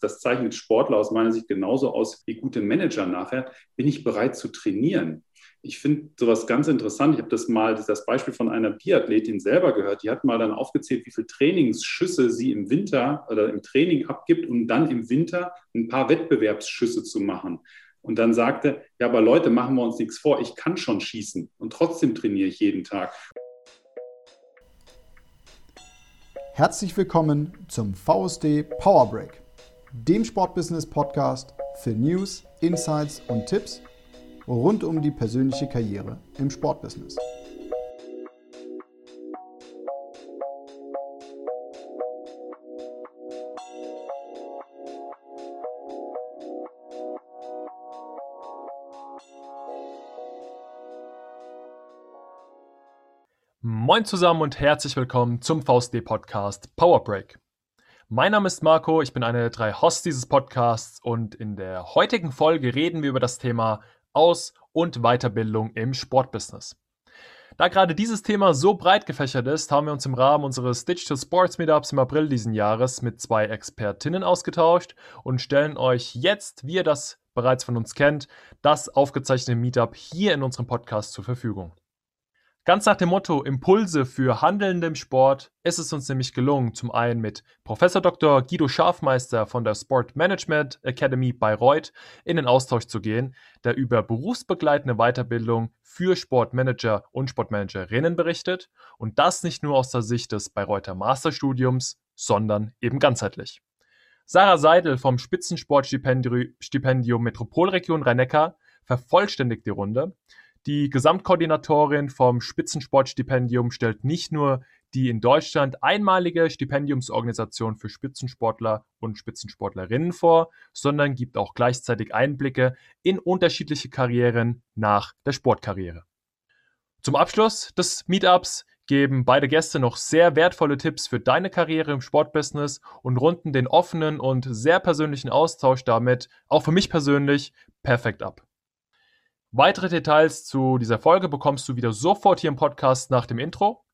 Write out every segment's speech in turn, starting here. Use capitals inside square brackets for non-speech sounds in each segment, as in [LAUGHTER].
das zeichnet Sportler aus meiner Sicht genauso aus wie gute Manager nachher, bin ich bereit zu trainieren. Ich finde sowas ganz interessant. Ich habe das mal, das Beispiel von einer Biathletin selber gehört. Die hat mal dann aufgezählt, wie viele Trainingsschüsse sie im Winter oder im Training abgibt, um dann im Winter ein paar Wettbewerbsschüsse zu machen. Und dann sagte, ja, aber Leute, machen wir uns nichts vor, ich kann schon schießen und trotzdem trainiere ich jeden Tag. Herzlich willkommen zum VSD Power Break, dem Sportbusiness Podcast für News, Insights und Tipps rund um die persönliche Karriere im Sportbusiness. Moin zusammen und herzlich willkommen zum VSD Podcast Power Break. Mein Name ist Marco, ich bin einer der drei Hosts dieses Podcasts und in der heutigen Folge reden wir über das Thema Aus- und Weiterbildung im Sportbusiness. Da gerade dieses Thema so breit gefächert ist, haben wir uns im Rahmen unseres Digital Sports Meetups im April diesen Jahres mit zwei Expertinnen ausgetauscht und stellen euch jetzt, wie ihr das bereits von uns kennt, das aufgezeichnete Meetup hier in unserem Podcast zur Verfügung. Ganz nach dem Motto Impulse für Handelnde im Sport ist es uns nämlich gelungen, zum einen mit Professor Dr. Guido Schafmeister von der Sport Management Academy Bayreuth in den Austausch zu gehen, der über berufsbegleitende Weiterbildung für Sportmanager und Sportmanagerinnen berichtet und das nicht nur aus der Sicht des Bayreuther Masterstudiums, sondern eben ganzheitlich. Sarah Seidel vom Spitzensportstipendium Metropolregion Rhein-Neckar vervollständigt die Runde die Gesamtkoordinatorin vom Spitzensportstipendium stellt nicht nur die in Deutschland einmalige Stipendiumsorganisation für Spitzensportler und Spitzensportlerinnen vor, sondern gibt auch gleichzeitig Einblicke in unterschiedliche Karrieren nach der Sportkarriere. Zum Abschluss des Meetups geben beide Gäste noch sehr wertvolle Tipps für deine Karriere im Sportbusiness und runden den offenen und sehr persönlichen Austausch damit, auch für mich persönlich, perfekt ab. Weitere Details zu dieser Folge bekommst du wieder sofort hier im Podcast nach dem Intro.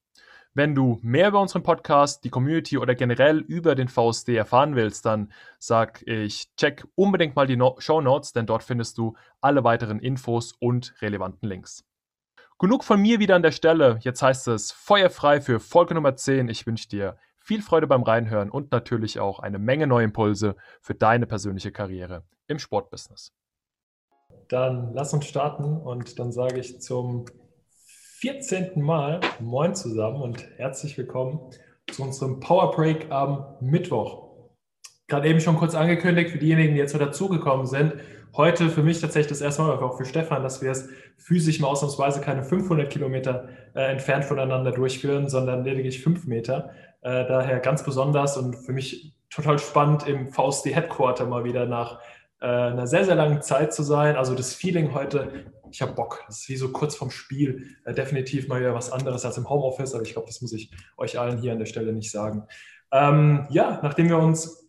Wenn du mehr über unseren Podcast, die Community oder generell über den VSD erfahren willst, dann sag ich, check unbedingt mal die no Show Notes, denn dort findest du alle weiteren Infos und relevanten Links. Genug von mir wieder an der Stelle. Jetzt heißt es feuerfrei für Folge Nummer 10. Ich wünsche dir viel Freude beim Reinhören und natürlich auch eine Menge neue Impulse für deine persönliche Karriere im Sportbusiness. Dann lass uns starten und dann sage ich zum 14. Mal Moin zusammen und herzlich willkommen zu unserem Power Break am Mittwoch. Gerade eben schon kurz angekündigt für diejenigen, die jetzt so dazugekommen sind. Heute für mich tatsächlich das erste Mal, aber auch für Stefan, dass wir es physisch mal ausnahmsweise keine 500 Kilometer äh, entfernt voneinander durchführen, sondern lediglich 5 Meter. Äh, daher ganz besonders und für mich total spannend im VSD Headquarter mal wieder nach äh, einer sehr, sehr langen Zeit zu sein. Also das Feeling heute, ich habe Bock. Das ist wie so kurz vorm Spiel. Äh, definitiv mal wieder was anderes als im Homeoffice, aber ich glaube, das muss ich euch allen hier an der Stelle nicht sagen. Ähm, ja, nachdem wir uns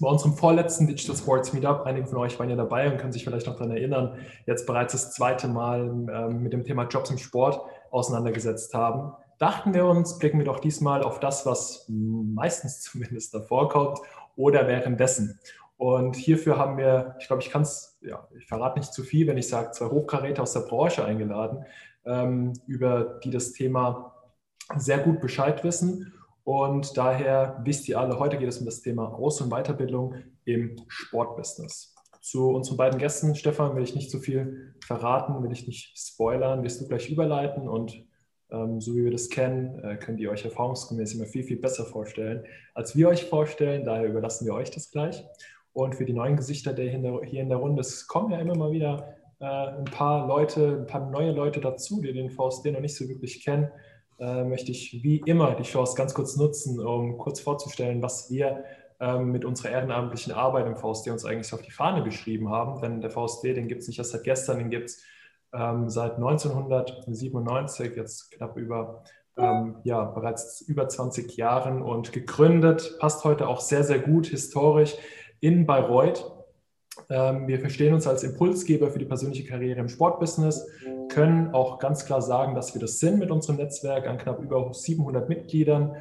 bei unserem vorletzten Digital Sports Meetup, einige von euch waren ja dabei und können sich vielleicht noch daran erinnern, jetzt bereits das zweite Mal ähm, mit dem Thema Jobs im Sport auseinandergesetzt haben, dachten wir uns, blicken wir doch diesmal auf das, was meistens zumindest davor kommt oder währenddessen. Und hierfür haben wir, ich glaube, ich kann es, ja, ich verrate nicht zu viel, wenn ich sage, zwei Hochkaräter aus der Branche eingeladen, ähm, über die das Thema sehr gut Bescheid wissen. Und daher wisst ihr alle, heute geht es um das Thema Aus- und Weiterbildung im Sportbusiness. Zu unseren beiden Gästen, Stefan, will ich nicht zu viel verraten, will ich nicht spoilern, wirst du gleich überleiten und ähm, so wie wir das kennen, äh, könnt ihr euch erfahrungsgemäß immer viel, viel besser vorstellen, als wir euch vorstellen. Daher überlassen wir euch das gleich. Und für die neuen Gesichter der hier in der Runde, es kommen ja immer mal wieder äh, ein paar Leute, ein paar neue Leute dazu, die den VSD noch nicht so wirklich kennen, äh, möchte ich wie immer die Chance ganz kurz nutzen, um kurz vorzustellen, was wir ähm, mit unserer ehrenamtlichen Arbeit im VSD uns eigentlich auf die Fahne geschrieben haben. Denn der VSD, den gibt es nicht erst seit gestern, den gibt es ähm, seit 1997, jetzt knapp über ähm, ja, bereits über 20 Jahren. Und gegründet, passt heute auch sehr, sehr gut historisch in Bayreuth. Ähm, wir verstehen uns als Impulsgeber für die persönliche Karriere im Sportbusiness, können auch ganz klar sagen, dass wir das sind mit unserem Netzwerk an knapp über 700 Mitgliedern.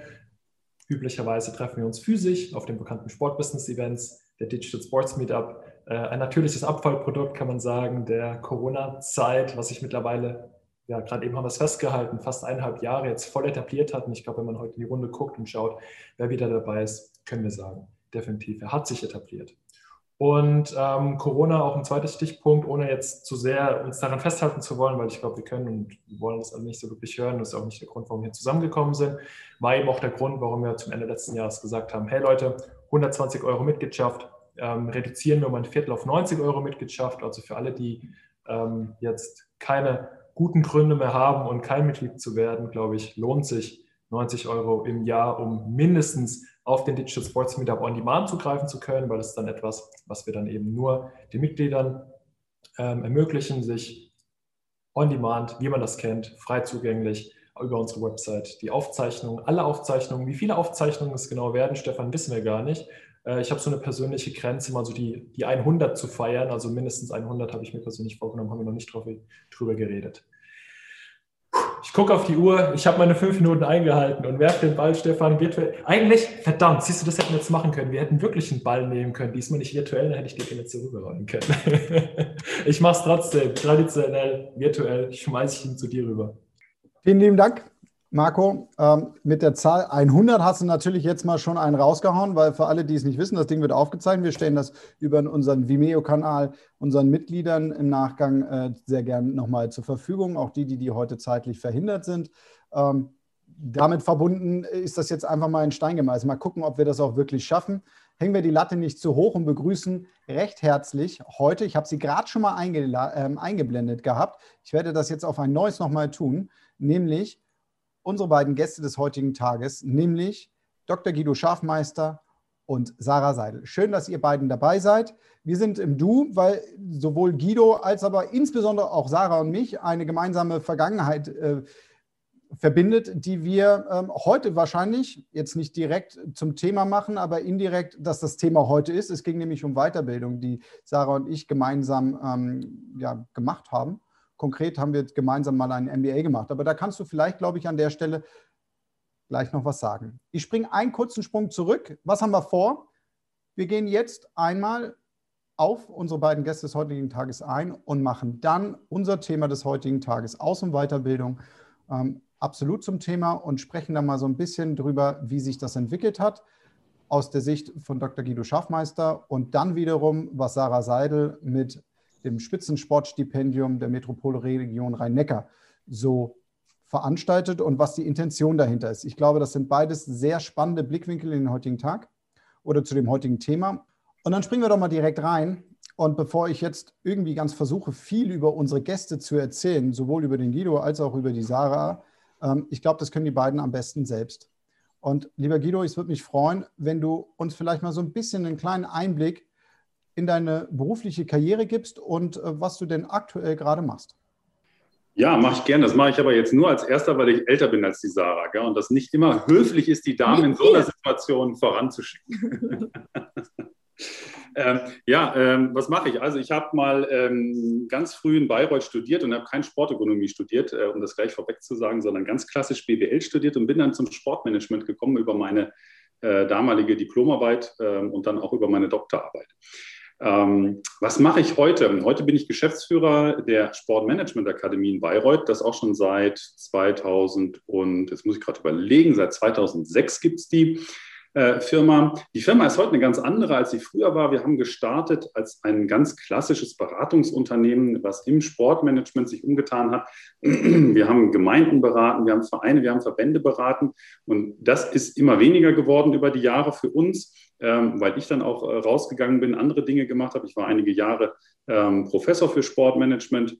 Üblicherweise treffen wir uns physisch auf den bekannten Sportbusiness-Events, der Digital Sports Meetup. Äh, ein natürliches Abfallprodukt, kann man sagen, der Corona-Zeit, was sich mittlerweile, ja, gerade eben haben wir es festgehalten, fast eineinhalb Jahre jetzt voll etabliert hat. Und ich glaube, wenn man heute in die Runde guckt und schaut, wer wieder dabei ist, können wir sagen, definitiv, er hat sich etabliert. Und ähm, Corona auch ein zweites Stichpunkt, ohne jetzt zu sehr uns daran festhalten zu wollen, weil ich glaube, wir können und wollen das alle nicht so wirklich hören. Das ist auch nicht der Grund, warum wir zusammengekommen sind. War eben auch der Grund, warum wir zum Ende letzten Jahres gesagt haben, hey Leute, 120 Euro Mitgliedschaft, ähm, reduzieren wir um ein Viertel auf 90 Euro Mitgliedschaft. Also für alle, die ähm, jetzt keine guten Gründe mehr haben und kein Mitglied zu werden, glaube ich, lohnt sich 90 Euro im Jahr, um mindestens auf den Digital Sports Meetup on Demand zugreifen zu können, weil das ist dann etwas, was wir dann eben nur den Mitgliedern ähm, ermöglichen, sich on Demand, wie man das kennt, frei zugänglich über unsere Website die Aufzeichnungen, alle Aufzeichnungen, wie viele Aufzeichnungen es genau werden, Stefan, wissen wir gar nicht. Äh, ich habe so eine persönliche Grenze, mal so die, die 100 zu feiern, also mindestens 100 habe ich mir persönlich vorgenommen, haben wir noch nicht drüber geredet. Ich gucke auf die Uhr, ich habe meine fünf Minuten eingehalten und werfe den Ball, Stefan, virtuell. Eigentlich, verdammt, siehst du, das hätten wir jetzt machen können. Wir hätten wirklich einen Ball nehmen können. Diesmal nicht virtuell, dann hätte ich den jetzt so rüberrollen können. [LAUGHS] ich mache es trotzdem, traditionell, virtuell, schmeiße ich ihn zu dir rüber. Vielen lieben Dank. Marco, ähm, mit der Zahl 100 hast du natürlich jetzt mal schon einen rausgehauen, weil für alle, die es nicht wissen, das Ding wird aufgezeichnet. Wir stellen das über unseren Vimeo-Kanal unseren Mitgliedern im Nachgang äh, sehr gern nochmal zur Verfügung, auch die, die, die heute zeitlich verhindert sind. Ähm, damit verbunden ist das jetzt einfach mal in Stein gemeißelt. Mal gucken, ob wir das auch wirklich schaffen. Hängen wir die Latte nicht zu hoch und begrüßen recht herzlich heute, ich habe sie gerade schon mal äh, eingeblendet gehabt, ich werde das jetzt auf ein neues nochmal tun, nämlich unsere beiden Gäste des heutigen Tages, nämlich Dr. Guido Schafmeister und Sarah Seidel. Schön, dass ihr beiden dabei seid. Wir sind im Du, weil sowohl Guido als aber insbesondere auch Sarah und mich eine gemeinsame Vergangenheit äh, verbindet, die wir ähm, heute wahrscheinlich jetzt nicht direkt zum Thema machen, aber indirekt, dass das Thema heute ist. Es ging nämlich um Weiterbildung, die Sarah und ich gemeinsam ähm, ja, gemacht haben. Konkret haben wir gemeinsam mal ein MBA gemacht. Aber da kannst du vielleicht, glaube ich, an der Stelle gleich noch was sagen. Ich springe einen kurzen Sprung zurück. Was haben wir vor? Wir gehen jetzt einmal auf unsere beiden Gäste des heutigen Tages ein und machen dann unser Thema des heutigen Tages Aus- und Weiterbildung ähm, absolut zum Thema und sprechen dann mal so ein bisschen drüber, wie sich das entwickelt hat aus der Sicht von Dr. Guido Schaffmeister und dann wiederum, was Sarah Seidel mit dem Spitzensportstipendium der Metropolregion Rhein-Neckar so veranstaltet und was die Intention dahinter ist. Ich glaube, das sind beides sehr spannende Blickwinkel in den heutigen Tag oder zu dem heutigen Thema. Und dann springen wir doch mal direkt rein. Und bevor ich jetzt irgendwie ganz versuche, viel über unsere Gäste zu erzählen, sowohl über den Guido als auch über die Sarah, ähm, ich glaube, das können die beiden am besten selbst. Und lieber Guido, es würde mich freuen, wenn du uns vielleicht mal so ein bisschen einen kleinen Einblick in deine berufliche Karriere gibst und äh, was du denn aktuell gerade machst. Ja, mache ich gerne. Das mache ich aber jetzt nur als erster, weil ich älter bin als die Sarah. Gell? Und das nicht immer höflich ist, die Damen in so einer Situation voranzuschicken. [LAUGHS] ähm, ja, ähm, was mache ich? Also ich habe mal ähm, ganz früh in Bayreuth studiert und habe kein Sportökonomie studiert, äh, um das gleich vorweg zu sagen, sondern ganz klassisch BWL studiert und bin dann zum Sportmanagement gekommen über meine äh, damalige Diplomarbeit äh, und dann auch über meine Doktorarbeit. Ähm, was mache ich heute? Heute bin ich Geschäftsführer der Sportmanagement Akademie in Bayreuth, das auch schon seit 2000 und jetzt muss ich gerade überlegen, seit 2006 gibt es die. Äh, Firma. Die Firma ist heute eine ganz andere, als sie früher war. Wir haben gestartet als ein ganz klassisches Beratungsunternehmen, was im Sportmanagement sich umgetan hat. [CLEARS THROAT] Wir haben Gemeinden beraten, wir haben Vereine, wir haben Verbände beraten. Und das ist immer weniger geworden über die Jahre für uns, weil ich dann auch äh, rausgegangen bin, andere Dinge gemacht habe. Ich war einige Jahre ähm, Professor für Sportmanagement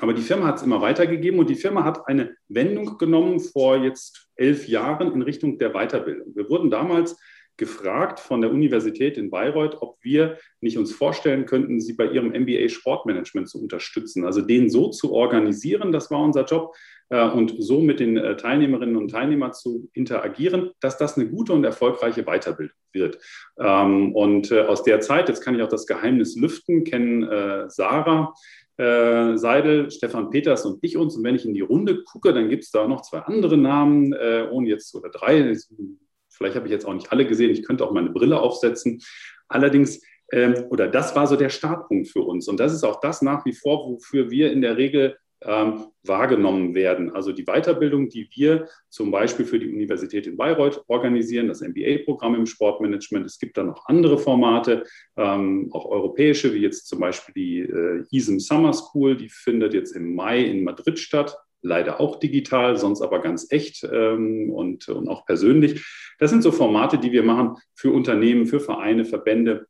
aber die Firma hat es immer weitergegeben und die Firma hat eine Wendung genommen vor jetzt elf Jahren in Richtung der Weiterbildung. Wir wurden damals gefragt von der Universität in Bayreuth, ob wir nicht uns vorstellen könnten, sie bei ihrem MBA Sportmanagement zu unterstützen. Also den so zu organisieren, das war unser Job, äh, und so mit den äh, Teilnehmerinnen und Teilnehmern zu interagieren, dass das eine gute und erfolgreiche Weiterbildung wird. Ähm, und äh, aus der Zeit, jetzt kann ich auch das Geheimnis lüften, kennen Sarah, Seidel, Stefan Peters und ich uns. Und wenn ich in die Runde gucke, dann gibt es da noch zwei andere Namen, ohne jetzt oder drei. Vielleicht habe ich jetzt auch nicht alle gesehen. Ich könnte auch meine Brille aufsetzen. Allerdings, ähm, oder das war so der Startpunkt für uns. Und das ist auch das nach wie vor, wofür wir in der Regel ähm, wahrgenommen werden. Also die Weiterbildung, die wir zum Beispiel für die Universität in Bayreuth organisieren, das MBA-Programm im Sportmanagement. Es gibt da noch andere Formate, ähm, auch europäische, wie jetzt zum Beispiel die äh, ISM Summer School, die findet jetzt im Mai in Madrid statt. Leider auch digital, sonst aber ganz echt ähm, und, und auch persönlich. Das sind so Formate, die wir machen für Unternehmen, für Vereine, Verbände,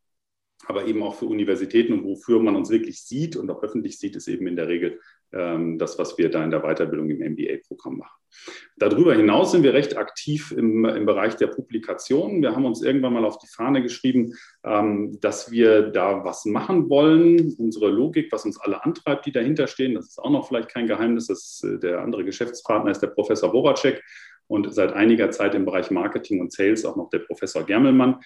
aber eben auch für Universitäten und wofür man uns wirklich sieht und auch öffentlich sieht, ist eben in der Regel ähm, das, was wir da in der Weiterbildung im MBA-Programm machen. Darüber hinaus sind wir recht aktiv im, im Bereich der Publikationen. Wir haben uns irgendwann mal auf die Fahne geschrieben, ähm, dass wir da was machen wollen. Unsere Logik, was uns alle antreibt, die dahinter stehen, das ist auch noch vielleicht kein Geheimnis. Das, äh, der andere Geschäftspartner ist der Professor Boracek und seit einiger Zeit im Bereich Marketing und Sales auch noch der Professor Germelmann.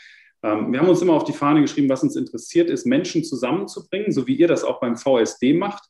Ähm, wir haben uns immer auf die Fahne geschrieben, was uns interessiert ist, Menschen zusammenzubringen, so wie ihr das auch beim VSD macht.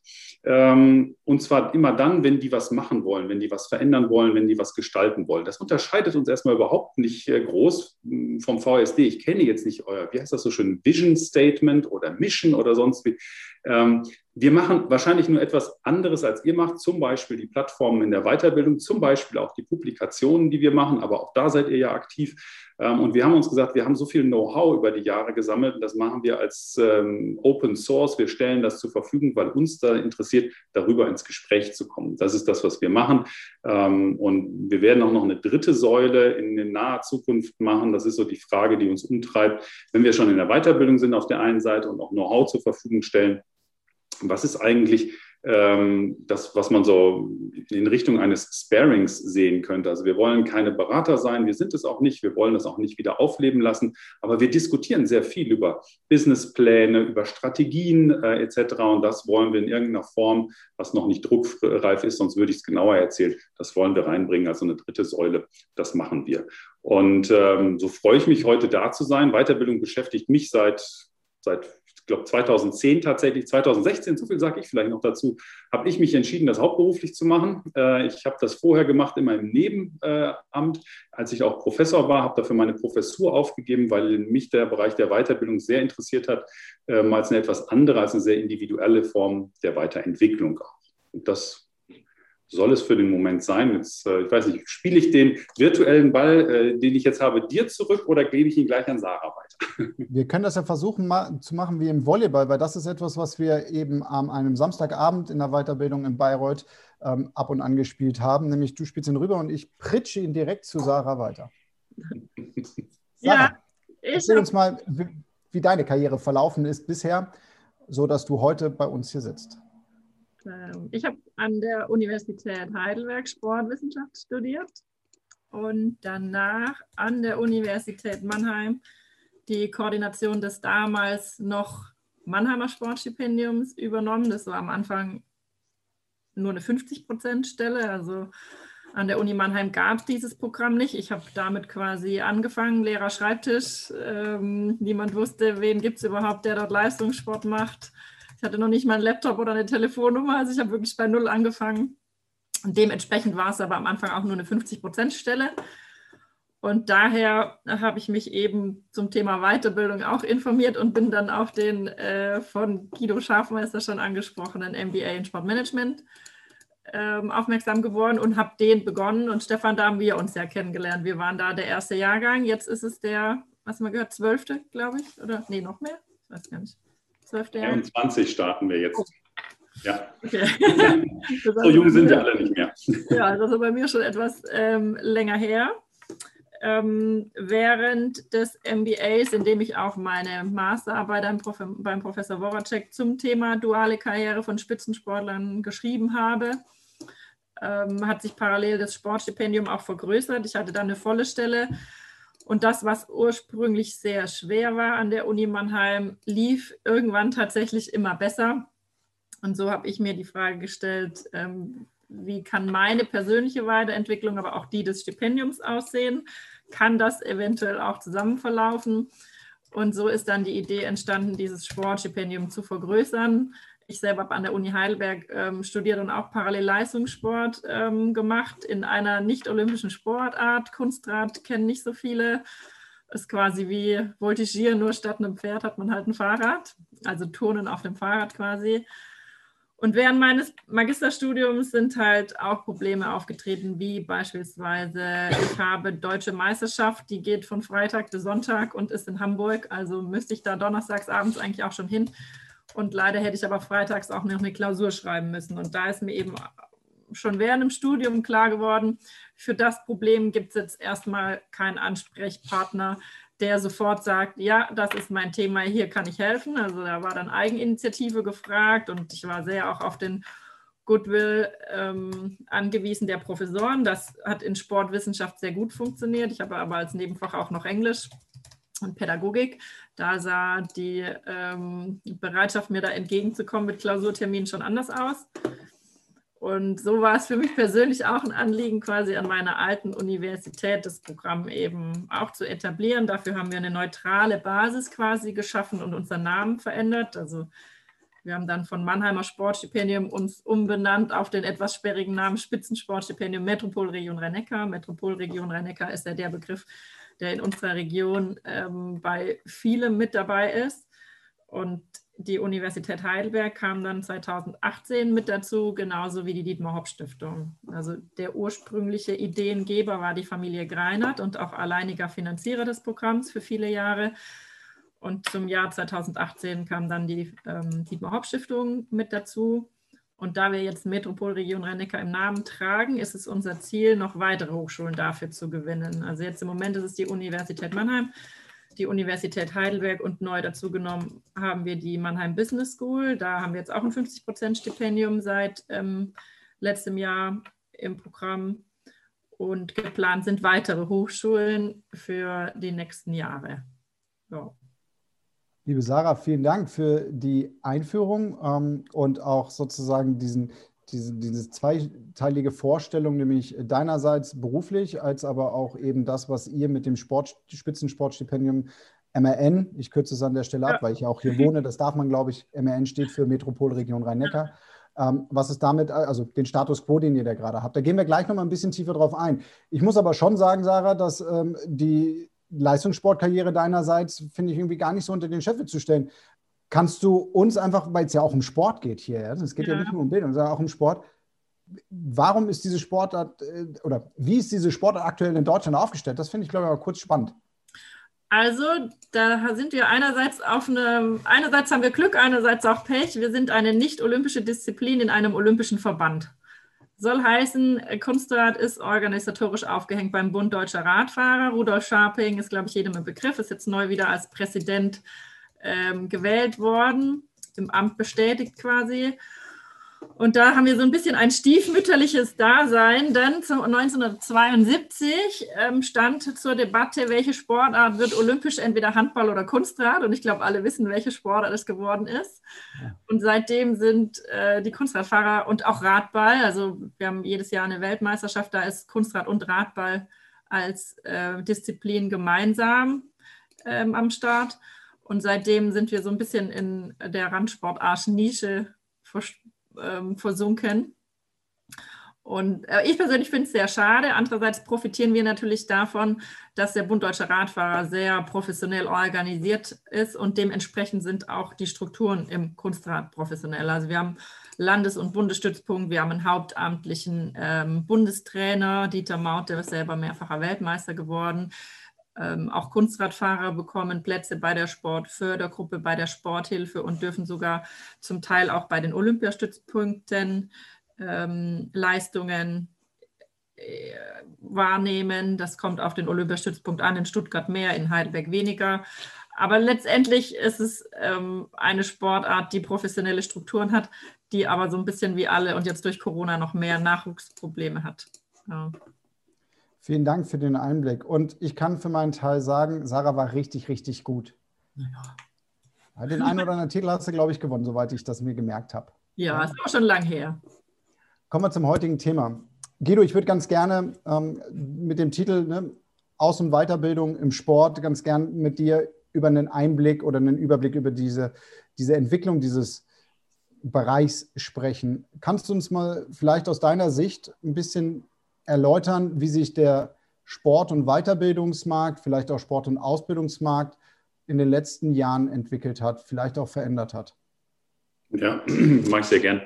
Ähm, und zwar immer dann, wenn die was machen wollen, wenn die was verändern wollen, wenn die was gestalten wollen. Das unterscheidet uns erstmal überhaupt nicht äh, groß hm, vom VSD. Ich kenne jetzt nicht euer, wie heißt das so schön, Vision Statement oder Mission oder sonst wie. Ähm, wir machen wahrscheinlich nur etwas anderes, als ihr macht, zum Beispiel die Plattformen in der Weiterbildung, zum Beispiel auch die Publikationen, die wir machen, aber auch da seid ihr ja aktiv. Ähm, und wir haben uns gesagt, wir haben so viel Know-how über die Jahre gesammelt und das machen wir als ähm, Open Source. Wir stellen das zur Verfügung, weil uns da interessiert, darüber ins Gespräch zu kommen. Das ist das, was wir machen. Und wir werden auch noch eine dritte Säule in, in naher Zukunft machen. Das ist so die Frage, die uns umtreibt. Wenn wir schon in der Weiterbildung sind auf der einen Seite und auch Know-how zur Verfügung stellen, was ist eigentlich ähm, das, was man so in Richtung eines Sparings sehen könnte. Also wir wollen keine Berater sein, wir sind es auch nicht, wir wollen das auch nicht wieder aufleben lassen, aber wir diskutieren sehr viel über Businesspläne, über Strategien äh, etc. Und das wollen wir in irgendeiner Form, was noch nicht druckreif ist, sonst würde ich es genauer erzählen, das wollen wir reinbringen als eine dritte Säule. Das machen wir. Und ähm, so freue ich mich heute da zu sein. Weiterbildung beschäftigt mich seit seit ich glaube 2010 tatsächlich, 2016, so viel sage ich vielleicht noch dazu, habe ich mich entschieden, das hauptberuflich zu machen. Äh, ich habe das vorher gemacht in meinem Nebenamt, als ich auch Professor war, habe dafür meine Professur aufgegeben, weil mich der Bereich der Weiterbildung sehr interessiert hat, ähm, als eine etwas andere, als eine sehr individuelle Form der Weiterentwicklung. Und das soll es für den Moment sein. Jetzt, äh, ich weiß nicht, spiele ich den virtuellen Ball, äh, den ich jetzt habe, dir zurück oder gebe ich ihn gleich an Sarah weiter? [LAUGHS] Wir können das ja versuchen ma zu machen wie im Volleyball, weil das ist etwas, was wir eben an einem Samstagabend in der Weiterbildung in Bayreuth ähm, ab und an gespielt haben. Nämlich du spielst ihn rüber und ich pritsche ihn direkt zu Sarah weiter. [LAUGHS] Sarah, ja, ich erzähl uns mal, wie, wie deine Karriere verlaufen ist bisher, so dass du heute bei uns hier sitzt. Ähm, ich habe an der Universität Heidelberg Sportwissenschaft studiert und danach an der Universität Mannheim die Koordination des damals noch Mannheimer Sportstipendiums übernommen. Das war am Anfang nur eine 50-Prozent-Stelle. Also an der Uni Mannheim gab es dieses Programm nicht. Ich habe damit quasi angefangen, Lehrer Schreibtisch. Ähm, niemand wusste, wen gibt es überhaupt, der dort Leistungssport macht. Hatte noch nicht mal einen Laptop oder eine Telefonnummer, also ich habe wirklich bei Null angefangen. Und dementsprechend war es aber am Anfang auch nur eine 50-Prozent-Stelle. Und daher habe ich mich eben zum Thema Weiterbildung auch informiert und bin dann auf den äh, von Guido Schafmeister schon angesprochenen MBA in Sportmanagement ähm, aufmerksam geworden und habe den begonnen. Und Stefan, da haben wir uns ja kennengelernt. Wir waren da der erste Jahrgang. Jetzt ist es der, was wir gehört, zwölfte, glaube ich. Oder nee, noch mehr? Ich weiß gar nicht. 12. 21 starten wir jetzt. Oh. Ja. Okay. [LAUGHS] so jung sind wir alle nicht mehr. ja, das ist bei mir schon etwas ähm, länger her. Ähm, während des MBAs, in dem ich auch meine Masterarbeit beim, Prof beim Professor Woracek zum Thema duale Karriere von Spitzensportlern geschrieben habe, ähm, hat sich parallel das Sportstipendium auch vergrößert. Ich hatte dann eine volle Stelle und das, was ursprünglich sehr schwer war an der Uni Mannheim, lief irgendwann tatsächlich immer besser. Und so habe ich mir die Frage gestellt, ähm, wie kann meine persönliche Weiterentwicklung, aber auch die des Stipendiums aussehen? Kann das eventuell auch zusammen verlaufen? Und so ist dann die Idee entstanden, dieses Sportstipendium zu vergrößern. Ich selber habe an der Uni Heidelberg ähm, studiert und auch parallel Leistungssport ähm, gemacht in einer nicht-olympischen Sportart. Kunstrad kennen nicht so viele. ist quasi wie Voltigieren, nur statt einem Pferd hat man halt ein Fahrrad, also Turnen auf dem Fahrrad quasi. Und während meines Magisterstudiums sind halt auch Probleme aufgetreten, wie beispielsweise, ich habe deutsche Meisterschaft, die geht von Freitag bis Sonntag und ist in Hamburg. Also müsste ich da donnerstags abends eigentlich auch schon hin. Und leider hätte ich aber freitags auch noch eine Klausur schreiben müssen. Und da ist mir eben schon während dem Studium klar geworden, für das Problem gibt es jetzt erstmal keinen Ansprechpartner, der sofort sagt, ja, das ist mein Thema, hier kann ich helfen. Also da war dann Eigeninitiative gefragt und ich war sehr auch auf den Goodwill ähm, angewiesen der Professoren. Das hat in Sportwissenschaft sehr gut funktioniert. Ich habe aber als Nebenfach auch noch Englisch und Pädagogik. Da sah die ähm, Bereitschaft, mir da entgegenzukommen mit Klausurterminen schon anders aus. Und so war es für mich persönlich auch ein Anliegen, quasi an meiner alten Universität das Programm eben auch zu etablieren. Dafür haben wir eine neutrale Basis quasi geschaffen und unseren Namen verändert. Also wir haben dann von Mannheimer Sportstipendium uns umbenannt auf den etwas sperrigen Namen Spitzensportstipendium Metropolregion Rhein-Neckar. Metropolregion Rhein-Neckar ist ja der Begriff, der in unserer Region ähm, bei vielem mit dabei ist. Und die Universität Heidelberg kam dann 2018 mit dazu, genauso wie die Dietmar Hopp Stiftung. Also der ursprüngliche Ideengeber war die Familie Greinert und auch alleiniger Finanzierer des Programms für viele Jahre. Und zum Jahr 2018 kam dann die ähm, Dietmar Hopp Stiftung mit dazu. Und da wir jetzt Metropolregion Rhein-Neckar im Namen tragen, ist es unser Ziel, noch weitere Hochschulen dafür zu gewinnen. Also jetzt im Moment ist es die Universität Mannheim, die Universität Heidelberg und neu dazu genommen haben wir die Mannheim Business School. Da haben wir jetzt auch ein 50% Stipendium seit ähm, letztem Jahr im Programm. Und geplant sind weitere Hochschulen für die nächsten Jahre. Ja. Liebe Sarah, vielen Dank für die Einführung ähm, und auch sozusagen diesen, diese, diese zweiteilige Vorstellung, nämlich deinerseits beruflich, als aber auch eben das, was ihr mit dem Sport, Spitzensportstipendium MRN, ich kürze es an der Stelle ab, weil ich ja auch hier wohne, das darf man, glaube ich, MRN steht für Metropolregion Rhein-Neckar. Ähm, was ist damit, also den Status quo, den ihr da gerade habt. Da gehen wir gleich nochmal ein bisschen tiefer drauf ein. Ich muss aber schon sagen, Sarah, dass ähm, die Leistungssportkarriere deinerseits, finde ich, irgendwie gar nicht so unter den Scheffel zu stellen. Kannst du uns einfach, weil es ja auch um Sport geht hier, ja? es geht ja. ja nicht nur um Bildung, sondern auch um Sport, warum ist diese Sportart äh, oder wie ist diese Sportart aktuell in Deutschland aufgestellt? Das finde ich, glaube ich, mal kurz spannend. Also, da sind wir einerseits auf eine, einerseits haben wir Glück, einerseits auch Pech. Wir sind eine nicht-olympische Disziplin in einem olympischen Verband. Soll heißen, Kunstrad ist organisatorisch aufgehängt beim Bund Deutscher Radfahrer. Rudolf Scharping ist, glaube ich, jedem im Begriff, ist jetzt neu wieder als Präsident ähm, gewählt worden, im Amt bestätigt quasi. Und da haben wir so ein bisschen ein stiefmütterliches Dasein, denn 1972 ähm, stand zur Debatte, welche Sportart wird olympisch, entweder Handball oder Kunstrad. Und ich glaube, alle wissen, welche Sportart es geworden ist. Und seitdem sind äh, die Kunstradfahrer und auch Radball, also wir haben jedes Jahr eine Weltmeisterschaft, da ist Kunstrad und Radball als äh, Disziplin gemeinsam ähm, am Start. Und seitdem sind wir so ein bisschen in der Randsportarsch-Nische vers ähm, versunken. Und äh, ich persönlich finde es sehr schade. Andererseits profitieren wir natürlich davon, dass der Bund Deutscher Radfahrer sehr professionell organisiert ist und dementsprechend sind auch die Strukturen im Kunstrad professionell. Also wir haben Landes- und Bundesstützpunkt, wir haben einen hauptamtlichen ähm, Bundestrainer, Dieter Maut, der ist selber mehrfacher Weltmeister geworden. Ähm, auch Kunstradfahrer bekommen Plätze bei der Sportfördergruppe, bei der Sporthilfe und dürfen sogar zum Teil auch bei den Olympiastützpunkten ähm, Leistungen äh, wahrnehmen. Das kommt auf den Olympiastützpunkt an, in Stuttgart mehr, in Heidelberg weniger. Aber letztendlich ist es ähm, eine Sportart, die professionelle Strukturen hat, die aber so ein bisschen wie alle und jetzt durch Corona noch mehr Nachwuchsprobleme hat. Ja. Vielen Dank für den Einblick. Und ich kann für meinen Teil sagen, Sarah war richtig, richtig gut. Ja. Den einen oder anderen Titel hast du, glaube ich, gewonnen, soweit ich das mir gemerkt habe. Ja, ist auch schon lang her. Kommen wir zum heutigen Thema. Guido, ich würde ganz gerne ähm, mit dem Titel ne, Aus- und Weiterbildung im Sport ganz gern mit dir über einen Einblick oder einen Überblick über diese, diese Entwicklung dieses Bereichs sprechen. Kannst du uns mal vielleicht aus deiner Sicht ein bisschen erläutern, wie sich der Sport- und Weiterbildungsmarkt, vielleicht auch Sport- und Ausbildungsmarkt in den letzten Jahren entwickelt hat, vielleicht auch verändert hat? Ja, [CLEARS THROAT] mache ich sehr gern.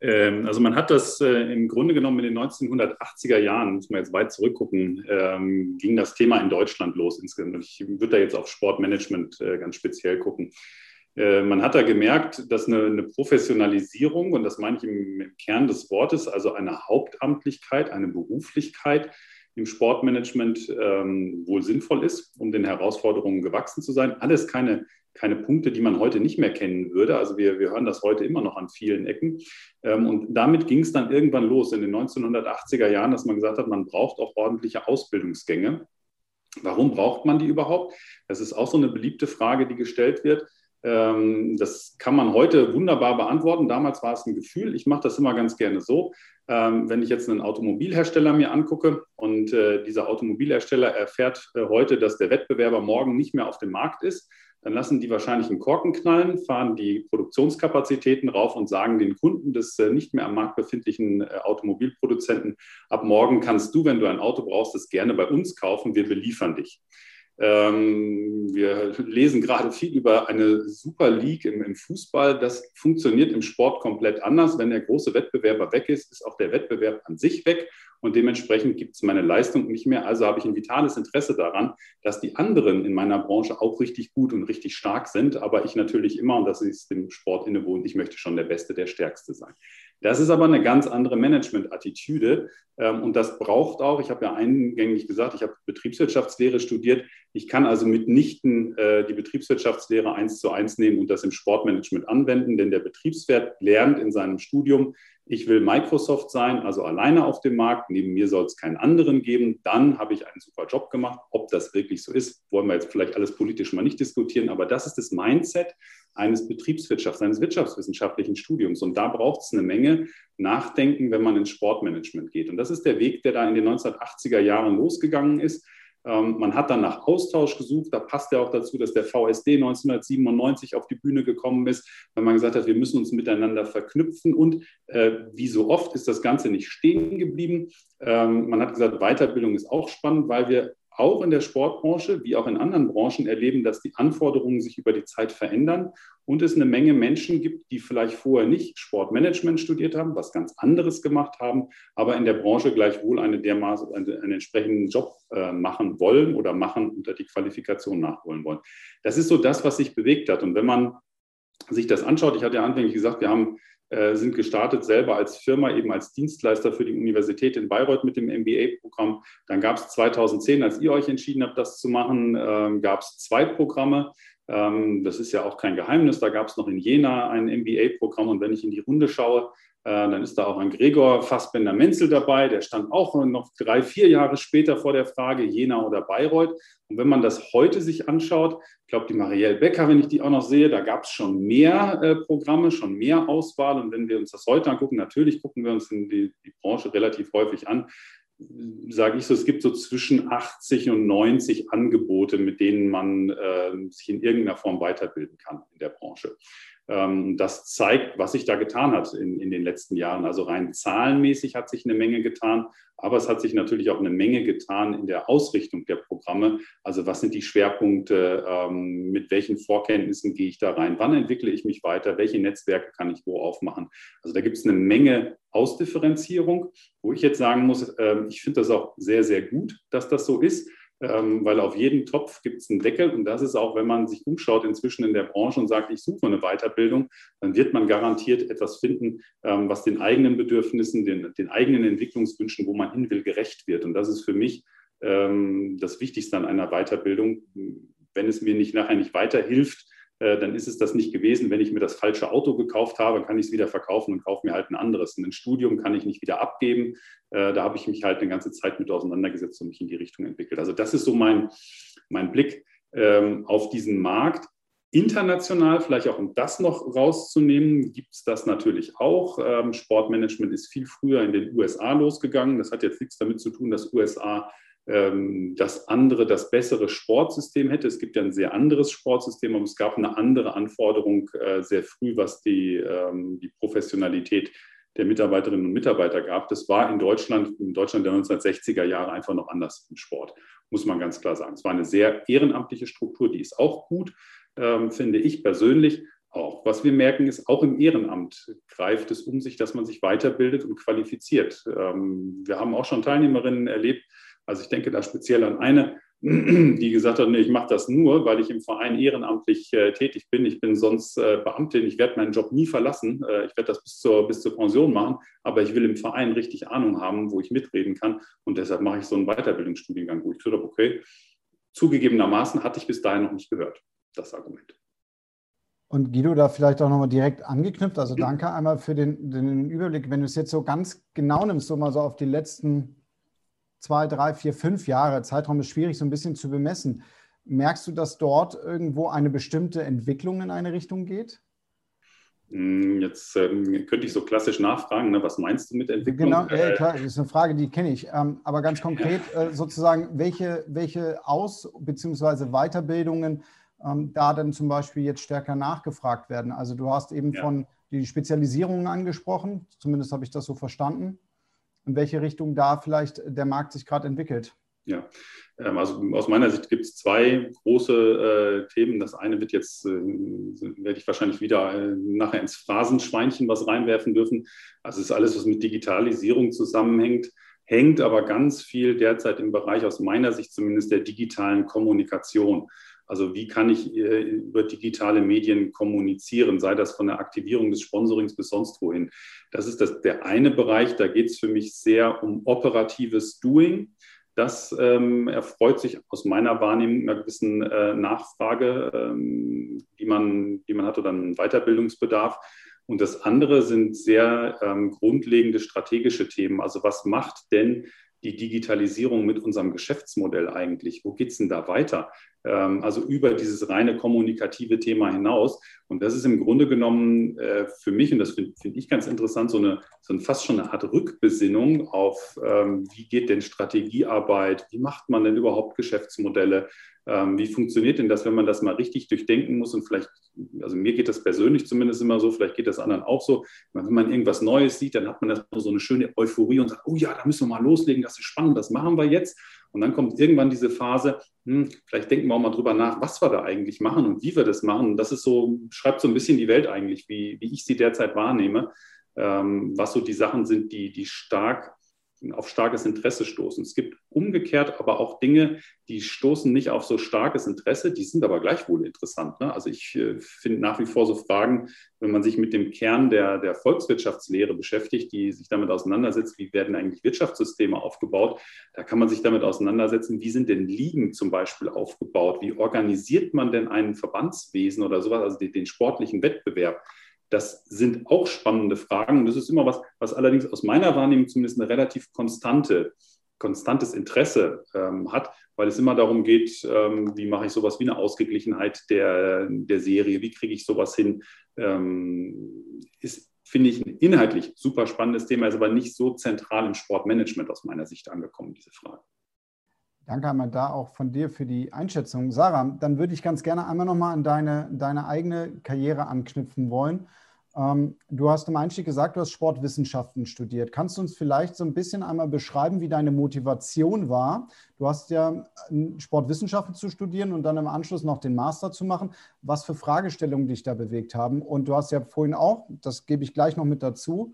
Ähm, also man hat das äh, im Grunde genommen in den 1980er Jahren, muss man jetzt weit zurückgucken, ähm, ging das Thema in Deutschland los insgesamt. Ich würde da jetzt auf Sportmanagement äh, ganz speziell gucken. Äh, man hat da gemerkt, dass eine, eine, Professionalisierung, und das meine ich im, Kern des Wortes, also eine Hauptamtlichkeit, eine Beruflichkeit im Sportmanagement ähm, wohl sinnvoll ist, um den Herausforderungen gewachsen zu sein. Alles keine, keine Punkte, die man heute nicht mehr kennen würde. Also wir, wir hören das heute immer noch an vielen Ecken. Ähm, und damit ging es dann irgendwann los in den 1980er Jahren, dass man gesagt hat, man braucht auch ordentliche Ausbildungsgänge. Warum braucht man die überhaupt? Das ist auch so eine beliebte Frage, die gestellt wird. Ähm, das kann man heute wunderbar beantworten. Damals war es ein Gefühl. Ich mache das immer ganz gerne so. Ähm, wenn ich jetzt einen Automobilhersteller mir angucke und äh, dieser Automobilhersteller erfährt äh, heute, dass der Wettbewerber morgen nicht mehr auf dem Markt ist, dann lassen die wahrscheinlich einen Korken knallen, fahren die Produktionskapazitäten rauf und sagen den Kunden des äh, nicht mehr am Markt befindlichen Automobilproduzenten, ab morgen kannst du, wenn du ein Auto brauchst, es gerne bei uns kaufen, wir beliefern dich. Ähm, wir lesen gerade viel über eine Super League im, im, Fußball. Das funktioniert im Sport komplett anders. Wenn der große Wettbewerber weg ist, ist auch der Wettbewerb an sich weg und dementsprechend gibt es meine Leistung nicht mehr. Also habe ich ein vitales Interesse daran, dass die anderen in meiner Branche auch richtig gut und richtig stark sind. Aber ich natürlich immer, und das ist dem Sport innewohnt, ich möchte schon der Beste, der Stärkste sein. Das ist aber eine ganz andere Management-Attitüde ähm, und das braucht auch, ich habe ja eingängig gesagt, ich habe Betriebswirtschaftslehre studiert. Ich kann also mitnichten äh, die Betriebswirtschaftslehre eins zu eins nehmen und das im Sportmanagement anwenden, denn der Betriebswirt lernt in seinem Studium, ich will Microsoft sein, also alleine auf dem Markt, neben mir soll es keinen anderen geben, dann habe ich einen super Job gemacht. Ob das wirklich so ist, wollen wir jetzt vielleicht alles politisch mal nicht diskutieren, aber das ist das Mindset eines Betriebswirtschafts, eines wirtschaftswissenschaftlichen Studiums. Und da braucht es eine Menge Nachdenken, wenn man ins Sportmanagement geht. Und das ist der Weg, der da in den 1980er Jahren losgegangen ist. Ähm, man hat dann nach Austausch gesucht. Da passt ja auch dazu, dass der VSD 1997 auf die Bühne gekommen ist, weil man gesagt hat, wir müssen uns miteinander verknüpfen. Und äh, wie so oft ist das Ganze nicht stehen geblieben. Ähm, man hat gesagt, Weiterbildung ist auch spannend, weil wir auch in der Sportbranche wie auch in anderen Branchen erleben, dass die Anforderungen sich über die Zeit verändern und es eine Menge Menschen gibt, die vielleicht vorher nicht Sportmanagement studiert haben, was ganz anderes gemacht haben, aber in der Branche gleichwohl eine dermaßen, einen entsprechenden Job äh, machen wollen oder machen unter die Qualifikation nachholen wollen. Das ist so das, was sich bewegt hat. Und wenn man sich das anschaut, ich hatte ja anfänglich gesagt, wir haben sind gestartet selber als Firma, eben als Dienstleister für die Universität in Bayreuth mit dem MBA-Programm. Dann gab es 2010, als ihr euch entschieden habt, das zu machen, äh, gab es zwei Programme. Ähm, das ist ja auch kein Geheimnis. Da gab es noch in Jena ein MBA-Programm. Und wenn ich in die Runde schaue, äh, dann ist da auch ein Gregor Fassbender-Menzel dabei, der stand auch noch drei, vier Jahre später vor der Frage Jena oder Bayreuth. Und wenn man das heute sich anschaut, ich glaube, die Marielle Becker, wenn ich die auch noch sehe, da gab es schon mehr äh, Programme, schon mehr Auswahl. Und wenn wir uns das heute angucken, natürlich gucken wir uns die, die Branche relativ häufig an, sage ich so, es gibt so zwischen 80 und 90 Angebote, mit denen man äh, sich in irgendeiner Form weiterbilden kann in der Branche. Ähm, das zeigt, was sich da getan hat in, in den letzten Jahren. Also rein zahlenmäßig hat sich eine Menge getan, aber es hat sich natürlich auch eine Menge getan in der Ausrichtung der Programme. Also was sind die Schwerpunkte, ähm, mit welchen Vorkenntnissen gehe ich da rein, wann entwickle ich mich weiter, welche Netzwerke kann ich wo aufmachen. Also da gibt es eine Menge Ausdifferenzierung, wo ich jetzt sagen muss, ähm, ich finde das auch sehr, sehr gut, dass das so ist weil auf jeden Topf gibt es einen Deckel und das ist auch, wenn man sich umschaut inzwischen in der Branche und sagt, ich suche eine Weiterbildung, dann wird man garantiert etwas finden, ähm, was den eigenen Bedürfnissen, den, den eigenen Entwicklungswünschen, wo man hin will, gerecht wird. Und das ist für mich ähm, das Wichtigste an einer Weiterbildung. Wenn es mir nicht nachher nicht weiterhilft, dann ist es das nicht gewesen. Wenn ich mir das falsche Auto gekauft habe, kann ich es wieder verkaufen und kaufe mir halt ein anderes. Und ein Studium kann ich nicht wieder abgeben. Äh, da habe ich mich halt eine ganze Zeit mit auseinandergesetzt und mich in die Richtung entwickelt. Also das ist so mein, mein Blick ähm, auf diesen Markt. International, vielleicht auch um das noch rauszunehmen, gibt es das natürlich auch. Ähm, Sportmanagement ist viel früher in den USA losgegangen. Das hat jetzt nichts damit zu tun, dass USA das andere, das bessere Sportsystem hätte. Es gibt ja ein sehr anderes Sportsystem, aber es gab eine andere Anforderung äh, sehr früh, was die, ähm, die Professionalität der Mitarbeiterinnen und Mitarbeiter gab. Das war in Deutschland, in Deutschland der 1960er Jahre einfach noch anders im Sport, muss man ganz klar sagen. Es war eine sehr ehrenamtliche Struktur, die ist auch gut, ähm, finde ich persönlich auch. Was wir merken, ist, auch im Ehrenamt greift es um sich, dass man sich weiterbildet und qualifiziert. Ähm, wir haben auch schon Teilnehmerinnen erlebt, also ich denke da speziell an eine, [CLEARS THROAT] die gesagt hat, nee, ich mache das nur, weil ich im Verein ehrenamtlich äh, tätig bin. Ich bin sonst äh, Beamtin, ich werde meinen Job nie verlassen. Äh, ich werde das bis zur, bis zur Pension machen, aber ich will im Verein richtig Ahnung haben, wo ich mitreden kann. Und deshalb mache ich so einen Weiterbildungsstudiengang, wo ich gesagt habe, okay, zugegebenermaßen hatte ich bis dahin noch nicht gehört, das Argument. Und Guido, da vielleicht auch nochmal direkt angeknüpft. Also danke einmal für den, den Überblick. Wenn du es jetzt so ganz genau nimmst, so mal so auf die letzten zwei, drei, vier, fünf Jahre, Zeitraum ist schwierig so ein bisschen zu bemessen. Merkst du, dass dort irgendwo eine bestimmte Entwicklung in eine Richtung geht? Hm, jetzt ähm, könnte ich so klassisch nachfragen, ne? was meinst du mit Entwicklung? Genau, äh, klar, das ist eine Frage, die kenne ich. Ähm, aber ganz konkret äh, sozusagen, welche, welche Aus- bzw. Weiterbildungen ähm, da dann zum Beispiel jetzt stärker nachgefragt werden? Also du hast eben ja. von die Spezialisierungen angesprochen, zumindest habe ich das so verstanden in welche Richtung da vielleicht der Markt sich gerade entwickelt. Ja, ähm, also aus meiner Sicht gibt es zwei große äh, Themen. Das eine wird jetzt, äh, werde ich wahrscheinlich wieder äh, nachher ins Phrasenschweinchen was reinwerfen dürfen. Also es ist alles, was mit Digitalisierung zusammenhängt, hängt aber ganz viel derzeit im Bereich aus meiner Sicht zumindest der digitalen Kommunikation. Also wie kann ich äh, über digitale Medien kommunizieren, sei das von der Aktivierung des Sponsorings bis sonst wohin. Das ist das, der eine Bereich, da geht es für mich sehr um operatives Doing. Das ähm, erfreut sich aus meiner Wahrnehmung einer gewissen äh, Nachfrage, ähm, die, man, die man hat oder einen Weiterbildungsbedarf. Und das andere sind sehr ähm, grundlegende strategische Themen. Also was macht denn die Digitalisierung mit unserem Geschäftsmodell eigentlich? Wo geht es denn da weiter? Ähm, also über dieses reine kommunikative Thema hinaus. Und das ist im Grunde genommen äh, für mich, und das finde find ich ganz interessant, so eine, so eine fast schon eine Art Rückbesinnung auf, ähm, wie geht denn Strategiearbeit, wie macht man denn überhaupt Geschäftsmodelle, ähm, wie funktioniert denn das, wenn man das mal richtig durchdenken muss und vielleicht, also mir geht das persönlich zumindest immer so, vielleicht geht das anderen auch so, wenn man irgendwas Neues sieht, dann hat man das so eine schöne Euphorie und sagt, oh ja, da müssen wir mal loslegen, das ist spannend, das machen wir jetzt. Und dann kommt irgendwann diese Phase, hm, vielleicht denken wir auch mal drüber nach, was wir da eigentlich machen und wie wir das machen. Und das ist so, schreibt so ein bisschen die Welt eigentlich, wie, wie ich sie derzeit wahrnehme, ähm, was so die Sachen sind, die, die stark auf starkes Interesse stoßen. Es gibt umgekehrt aber auch Dinge, die stoßen nicht auf so starkes Interesse, die sind aber gleichwohl interessant. Ne? Also ich äh, finde nach wie vor so Fragen, wenn man sich mit dem Kern der, der Volkswirtschaftslehre beschäftigt, die sich damit auseinandersetzt, wie werden eigentlich Wirtschaftssysteme aufgebaut, da kann man sich damit auseinandersetzen, wie sind denn Ligen zum Beispiel aufgebaut, wie organisiert man denn ein Verbandswesen oder sowas, also den, den sportlichen Wettbewerb. Das sind auch spannende Fragen. Das ist immer was, was allerdings aus meiner Wahrnehmung zumindest eine relativ konstante, konstantes Interesse ähm, hat, weil es immer darum geht, ähm, wie mache ich sowas wie eine Ausgeglichenheit der, der Serie, wie kriege ich sowas hin. Ähm, ist, finde ich, ein inhaltlich super spannendes Thema, ist aber nicht so zentral im Sportmanagement aus meiner Sicht angekommen, diese Frage. Danke einmal da auch von dir für die Einschätzung. Sarah, dann würde ich ganz gerne einmal nochmal an deine, deine eigene Karriere anknüpfen wollen. Ähm, du hast im Einstieg gesagt, du hast Sportwissenschaften studiert. Kannst du uns vielleicht so ein bisschen einmal beschreiben, wie deine Motivation war? Du hast ja äh, Sportwissenschaften zu studieren und dann im Anschluss noch den Master zu machen. Was für Fragestellungen dich da bewegt haben? Und du hast ja vorhin auch, das gebe ich gleich noch mit dazu,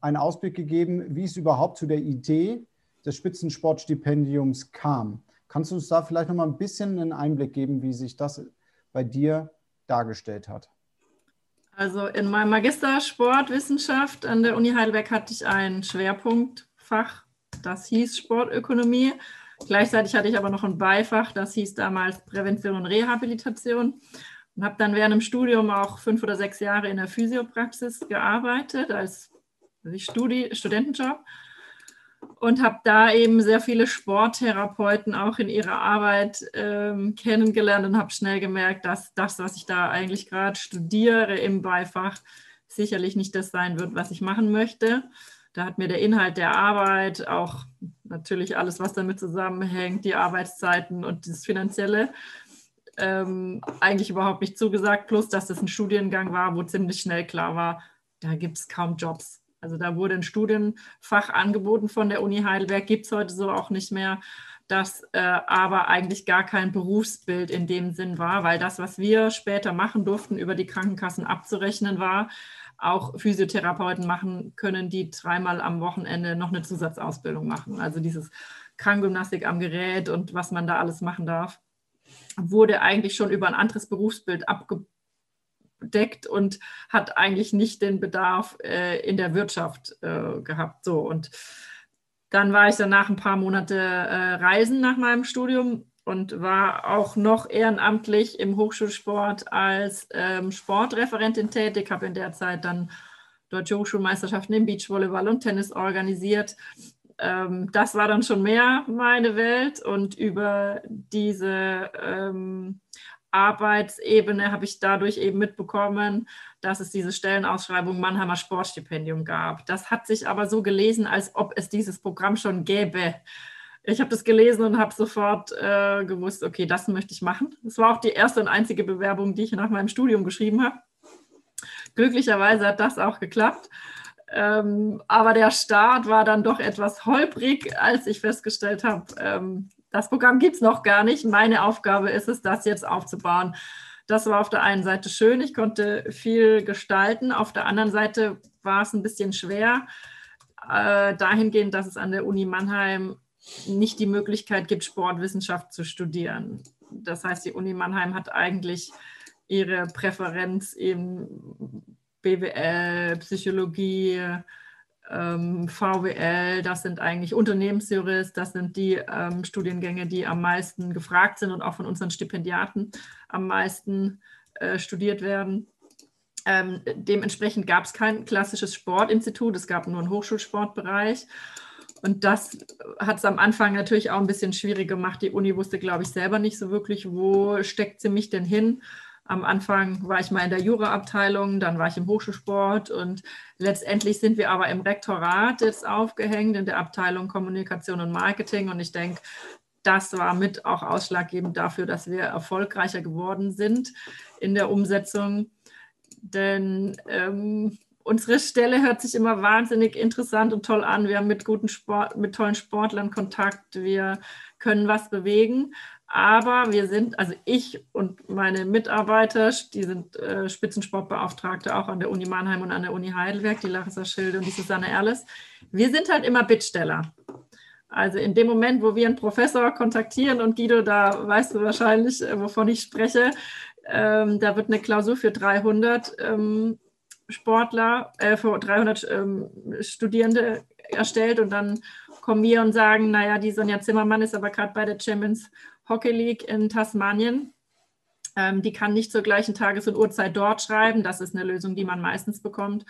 einen Ausblick gegeben, wie es überhaupt zu der Idee des Spitzensportstipendiums kam. Kannst du uns da vielleicht noch mal ein bisschen einen Einblick geben, wie sich das bei dir dargestellt hat? Also in meinem Magister Sportwissenschaft an der Uni Heidelberg hatte ich ein Schwerpunktfach, das hieß Sportökonomie. Gleichzeitig hatte ich aber noch ein Beifach, das hieß damals Prävention und Rehabilitation. Und habe dann während dem Studium auch fünf oder sechs Jahre in der Physiopraxis gearbeitet als Studi Studentenjob und habe da eben sehr viele Sporttherapeuten auch in ihrer Arbeit ähm, kennengelernt und habe schnell gemerkt, dass das, was ich da eigentlich gerade studiere im Beifach, sicherlich nicht das sein wird, was ich machen möchte. Da hat mir der Inhalt der Arbeit, auch natürlich alles, was damit zusammenhängt, die Arbeitszeiten und das Finanzielle, ähm, eigentlich überhaupt nicht zugesagt. Plus, dass das ein Studiengang war, wo ziemlich schnell klar war, da gibt es kaum Jobs Also da wurde ein Studienfach angeboten von der Uni Heidelberg, gibt es heute so auch nicht mehr, das äh, aber eigentlich gar kein Berufsbild in dem Sinn war, weil das, was wir später machen durften, über die Krankenkassen abzurechnen war, auch Physiotherapeuten machen können, die dreimal am Wochenende noch eine Zusatzausbildung machen. Also dieses Krankgymnastik am Gerät und was man da alles machen darf, wurde eigentlich schon über ein anderes Berufsbild abgedeckt und hat eigentlich nicht den Bedarf äh, in der Wirtschaft äh, gehabt. So und dann war ich danach ein paar Monate äh, reisen nach meinem Studium und war auch noch ehrenamtlich im Hochschulsport als ähm, Sportreferentin tätig, habe in der Zeit dann deutsche Hochschulmeisterschaften im Beachvolleyball und Tennis organisiert. Ähm, das war dann schon mehr meine Welt und über diese ähm, Arbeitsebene habe ich dadurch eben mitbekommen, dass es diese Stellenausschreibung Mannheimer Sportstipendium gab. Das hat sich aber so gelesen, als ob es dieses Programm schon gäbe ich habe das gelesen und habe sofort äh, gewusst, okay, das möchte ich machen. Das war auch die erste und einzige Bewerbung, die ich nach meinem Studium geschrieben habe. Glücklicherweise hat das auch geklappt. Ähm, aber der Start war dann doch etwas holprig, als ich festgestellt habe, ähm, das Programm gibt es noch gar nicht. Meine Aufgabe ist es, das jetzt aufzubauen. Das war auf der einen Seite schön, ich konnte viel gestalten. Auf der anderen Seite war es ein bisschen schwer, äh, dahingehend, dass es an der Uni Mannheim nicht die Möglichkeit gibt, Sportwissenschaft zu studieren. Das heißt, die Uni Mannheim hat eigentlich ihre Präferenz eben BWL, Psychologie, ähm, VWL, das sind eigentlich Unternehmensjurist, das sind die ähm, Studiengänge, die am meisten gefragt sind und auch von unseren Stipendiaten am meisten äh, studiert werden. Ähm, dementsprechend gab es kein klassisches Sportinstitut, es gab nur einen Hochschulsportbereich. Und das hat es am Anfang natürlich auch ein bisschen schwierig gemacht. Die Uni wusste, glaube ich, selber nicht so wirklich, wo steckt sie mich denn hin. Am Anfang war ich mal in der Juraabteilung, dann war ich im Hochschulsport und letztendlich sind wir aber im Rektorat jetzt aufgehängt in der Abteilung Kommunikation und Marketing. Und ich denke, das war mit auch ausschlaggebend dafür, dass wir erfolgreicher geworden sind in der Umsetzung. Denn ähm, unsere Stelle hört sich immer wahnsinnig interessant und toll an. Wir haben mit guten Sport, mit tollen Sportlern Kontakt. Wir können was bewegen. Aber wir sind, also ich und meine Mitarbeiter, die sind äh, Spitzensportbeauftragte auch an der Uni Mannheim und an der Uni Heidelberg, die Larissa Schilde und die Susanne Erles. Wir sind halt immer Bittsteller. Also in dem Moment, wo wir einen Professor kontaktieren und Guido, da weißt du wahrscheinlich, äh, wovon ich spreche, ähm, da wird eine Klausur für 300 ähm, Sportler, äh, für 300 ähm, Studierende erstellt und dann kommen wir und sagen, naja, die Sonja Zimmermann ist aber gerade bei der Champions Hockey League in Tasmanien. Ähm, die kann nicht zur gleichen Tages- und Uhrzeit dort schreiben. Das ist eine Lösung, die man meistens bekommt.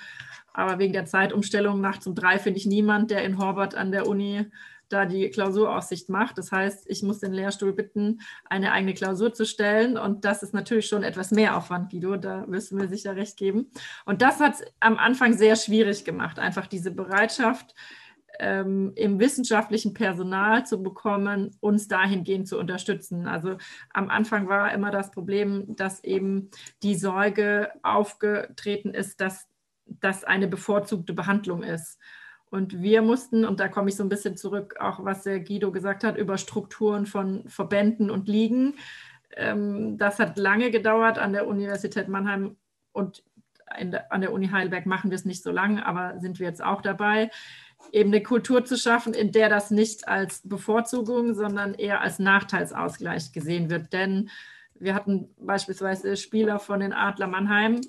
Aber wegen der Zeitumstellung nachts um drei finde ich niemand, der in Horvath an der Uni da die Klausuraussicht macht. Das heißt, ich muss den Lehrstuhl bitten, eine eigene Klausur zu stellen. Und das ist natürlich schon etwas mehr Aufwand, Guido. Da du mir sicher recht geben. Und das hat es am Anfang sehr schwierig gemacht, einfach diese Bereitschaft, ähm, im wissenschaftlichen Personal zu bekommen, uns dahingehend zu unterstützen. Also am Anfang war immer das Problem, dass eben die Sorge aufgetreten ist, dass das eine bevorzugte Behandlung ist. Und wir mussten, und da komme ich so ein bisschen zurück, auch was der Guido gesagt hat, über Strukturen von Verbänden und Ligen. Ähm, das hat lange gedauert an der Universität Mannheim und an der Uni Heidelberg machen wir es nicht so lange, aber sind wir jetzt auch dabei, eben eine Kultur zu schaffen, in der das nicht als Bevorzugung, sondern eher als Nachteilsausgleich gesehen wird. Denn wir hatten beispielsweise Spieler von den Adler Mannheim,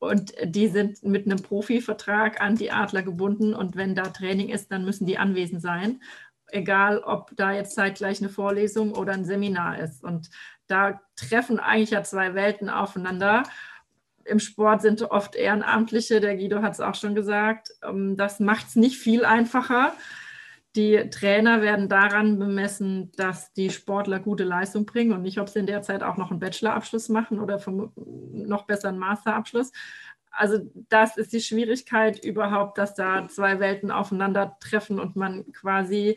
und die sind mit einem Profivertrag an die Adler gebunden. Und wenn da Training ist, dann müssen die anwesend sein. Egal, ob da jetzt zeitgleich eine Vorlesung oder ein Seminar ist. Und da treffen eigentlich ja zwei Welten aufeinander. Im Sport sind oft Ehrenamtliche, der Guido hat es auch schon gesagt. Ähm, das macht es nicht viel einfacher. Die Trainer werden daran bemessen, dass die Sportler gute Leistung bringen und nicht, ob sie in der Zeit auch noch einen Bachelorabschluss machen oder noch besser einen Masterabschluss. Also das ist die Schwierigkeit überhaupt, dass da zwei Welten aufeinandertreffen und man quasi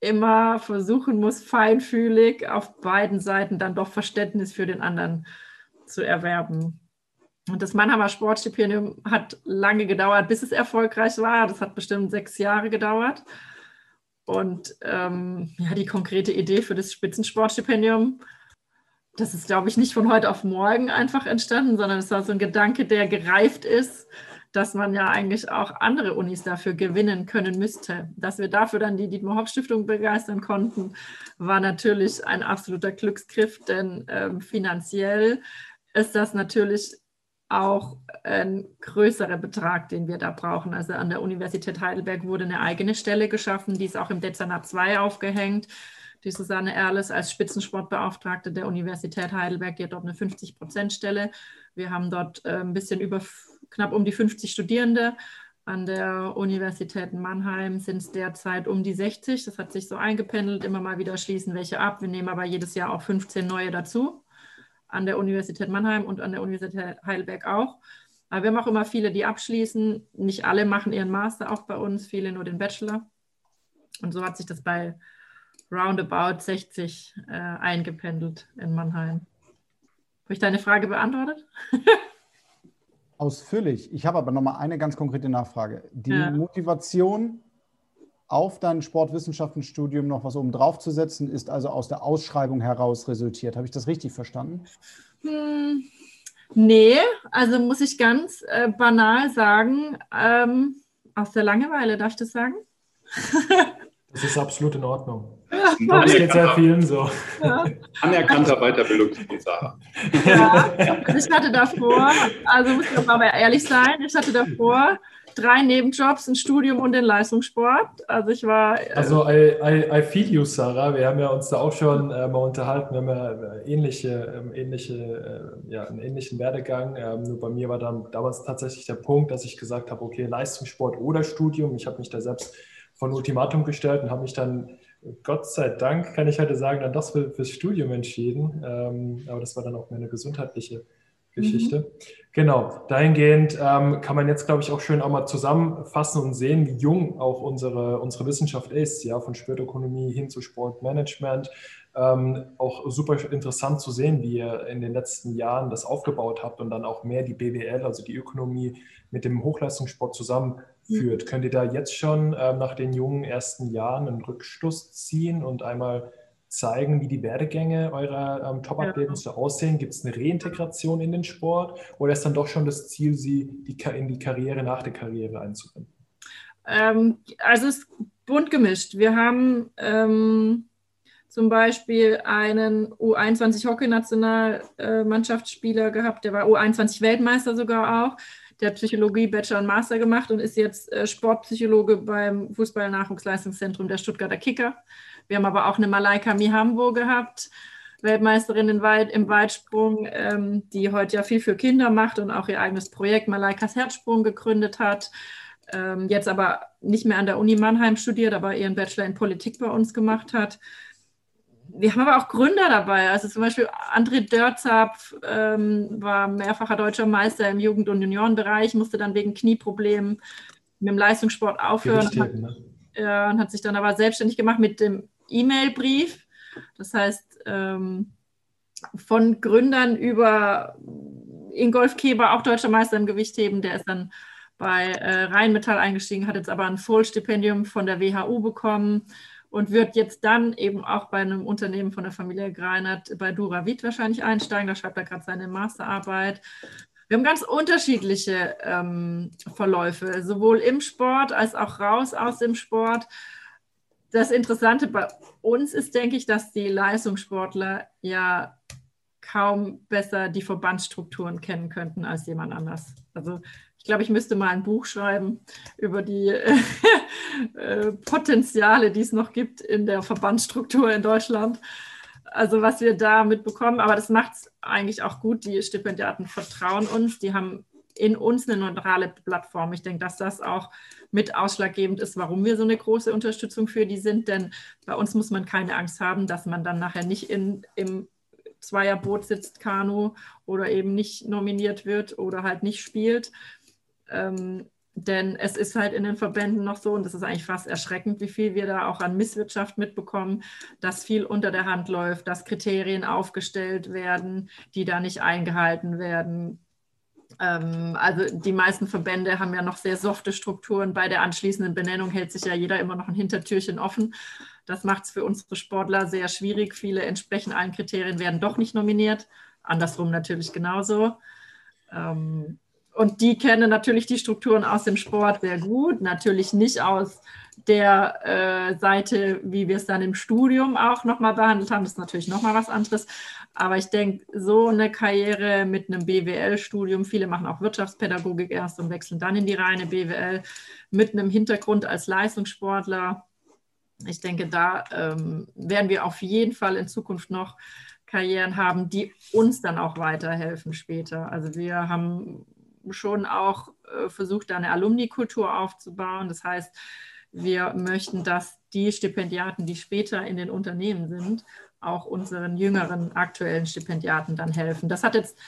immer versuchen muss, feinfühlig auf beiden Seiten dann doch Verständnis für den anderen zu erwerben. Und das Mannheimer Sportstipendium hat lange gedauert, bis es erfolgreich war. Das hat bestimmt sechs Jahre gedauert. Und ähm, ja, die konkrete Idee für das Spitzensportstipendium, das ist, glaube ich, nicht von heute auf morgen einfach entstanden, sondern es war so ein Gedanke, der gereift ist, dass man ja eigentlich auch andere Unis dafür gewinnen können müsste. Dass wir dafür dann die Dietmar Hopp Stiftung begeistern konnten, war natürlich ein absoluter Glücksgriff, denn ähm, finanziell ist das natürlich auch ein größerer Betrag, den wir da brauchen. Also an der Universität Heidelberg wurde eine eigene Stelle geschaffen, die ist auch im Dezernat 2 aufgehängt. Die Susanne Erles als Spitzensportbeauftragte der Universität Heidelberg, die hat dort eine 50-Prozent-Stelle. Wir haben dort äh, ein bisschen über knapp um die 50 Studierende. An der Universität Mannheim sind es derzeit um die 60. Das hat sich so eingependelt. Immer mal wieder schließen welche ab. Wir nehmen aber jedes Jahr auch 15 neue dazu an der Universität Mannheim und an der Universität Heidelberg auch. Aber wir haben auch immer viele, die abschließen. Nicht alle machen ihren Master auch bei uns, viele nur den Bachelor. Und so hat sich das bei roundabout 60 äh, eingependelt in Mannheim. Habe ich deine Frage beantwortet? [LAUGHS] Ausführlich. Ich habe aber nochmal eine ganz konkrete Nachfrage. Die ja. Motivation auf dein Sportwissenschaftenstudium noch was oben drauf zu setzen, ist also aus der Ausschreibung heraus resultiert. Habe ich das richtig verstanden? Hm, nee, also muss ich ganz äh, banal sagen, ähm, aus der Langeweile, darf ich das sagen? [LAUGHS] das ist absolut in Ordnung. Ja, [LAUGHS] das geht sehr vielen so. Ja. Anerkannter Weiterbildungsziel, Sarah. Ja, also ich hatte davor, also muss ich aber ehrlich sein, ich hatte davor drei Nebenjobs, ein Studium und den Leistungssport. Also ich war. Äh also I, I, I feel you, Sarah. Wir haben ja uns da auch schon äh, mal unterhalten. Wir haben ja äh, ähnliche, ähm, ähnliche, äh, ja, einen ähnlichen Werdegang. Ähm, nur bei mir war dann damals tatsächlich der Punkt, dass ich gesagt habe, okay, Leistungssport oder Studium. Ich habe mich da selbst von Ultimatum gestellt und habe mich dann Gott sei Dank, kann ich heute sagen, dann doch für, fürs Studium entschieden. Ähm, aber das war dann auch mehr eine gesundheitliche Geschichte. Mhm. Genau, dahingehend ähm, kann man jetzt, glaube ich, auch schön auch mal zusammenfassen und sehen, wie jung auch unsere, unsere Wissenschaft ist, ja, von Sportökonomie hin zu Sportmanagement. Ähm, auch super interessant zu sehen, wie ihr in den letzten Jahren das aufgebaut habt und dann auch mehr die BWL, also die Ökonomie, mit dem Hochleistungssport zusammenführt. Mhm. Könnt ihr da jetzt schon ähm, nach den jungen ersten Jahren einen Rückschluss ziehen und einmal zeigen, wie die Werdegänge eurer ähm, Top-Athleten ja. so aussehen? Gibt es eine Reintegration in den Sport oder ist dann doch schon das Ziel, sie die, in die Karriere nach der Karriere einzubinden? Ähm, also es ist bunt gemischt. Wir haben ähm, zum Beispiel einen U21-Hockey-Nationalmannschaftsspieler gehabt, der war U21-Weltmeister sogar auch. Der hat Psychologie, Bachelor und Master gemacht und ist jetzt äh, Sportpsychologe beim Fußball-Nachwuchsleistungszentrum der Stuttgarter Kicker. Wir haben aber auch eine Malaika Mihambo gehabt, Weltmeisterin im, Weit, im Weitsprung, ähm, die heute ja viel für Kinder macht und auch ihr eigenes Projekt Malaikas Herzsprung gegründet hat. Ähm, jetzt aber nicht mehr an der Uni Mannheim studiert, aber ihren Bachelor in Politik bei uns gemacht hat. Wir haben aber auch Gründer dabei. Also zum Beispiel André Dörzap ähm, war mehrfacher deutscher Meister im Jugend- und Juniorenbereich, musste dann wegen Knieproblemen mit dem Leistungssport aufhören. Hat, ne? äh, und hat sich dann aber selbstständig gemacht mit dem E-Mail-Brief. Das heißt, ähm, von Gründern über Ingolf Keber, auch deutscher Meister im Gewichtheben, der ist dann bei äh, Rheinmetall eingestiegen, hat jetzt aber ein Vollstipendium von der WHU bekommen und wird jetzt dann eben auch bei einem Unternehmen von der Familie Greinert bei Duravit wahrscheinlich einsteigen. Da schreibt er gerade seine Masterarbeit. Wir haben ganz unterschiedliche ähm, Verläufe, sowohl im Sport als auch raus aus dem Sport das Interessante bei uns ist, denke ich, dass die Leistungssportler ja kaum besser die Verbandsstrukturen kennen könnten als jemand anders. Also ich glaube, ich müsste mal ein Buch schreiben über die [LAUGHS] äh, Potenziale, die es noch gibt in der Verbandsstruktur in Deutschland. Also was wir da mitbekommen, aber das macht es eigentlich auch gut. Die Stipendiaten vertrauen uns, die haben in uns eine neutrale Plattform. Ich denke, dass das auch mit ausschlaggebend ist, warum wir so eine große Unterstützung für die sind. Denn bei uns muss man keine Angst haben, dass man dann nachher nicht in, im Zweierboot sitzt, Kanu, oder eben nicht nominiert wird oder halt nicht spielt. Ähm, denn es ist halt in den Verbänden noch so, und das ist eigentlich fast erschreckend, wie viel wir da auch an Misswirtschaft mitbekommen, dass viel unter der Hand läuft, dass Kriterien aufgestellt werden, die da nicht eingehalten werden also die meisten Verbände haben ja noch sehr softe Strukturen. Bei der anschließenden Benennung hält sich ja jeder immer noch ein Hintertürchen offen. Das macht es für unsere Sportler sehr schwierig. Viele entsprechen allen Kriterien, werden doch nicht nominiert. Andersrum natürlich genauso. Ähm, und die kennen natürlich die Strukturen aus dem Sport sehr gut, natürlich nicht aus der äh, Seite, wie wir es dann im Studium auch nochmal behandelt haben. Das ist natürlich nochmal was anderes. Aber ich denke, so eine Karriere mit einem BWL-Studium, viele machen auch Wirtschaftspädagogik erst und wechseln dann in die reine BWL, mit einem Hintergrund als Leistungssportler. Ich denke, da ähm, werden wir auf jeden Fall in Zukunft noch Karrieren haben, die uns dann auch weiterhelfen später. Also wir haben schon auch äh, versucht, da eine Alumni-Kultur aufzubauen. Das heißt, wir möchten, dass die Stipendiaten, die später in den Unternehmen sind, auch unseren jüngeren aktuellen Stipendiaten dann helfen. Das hat jetzt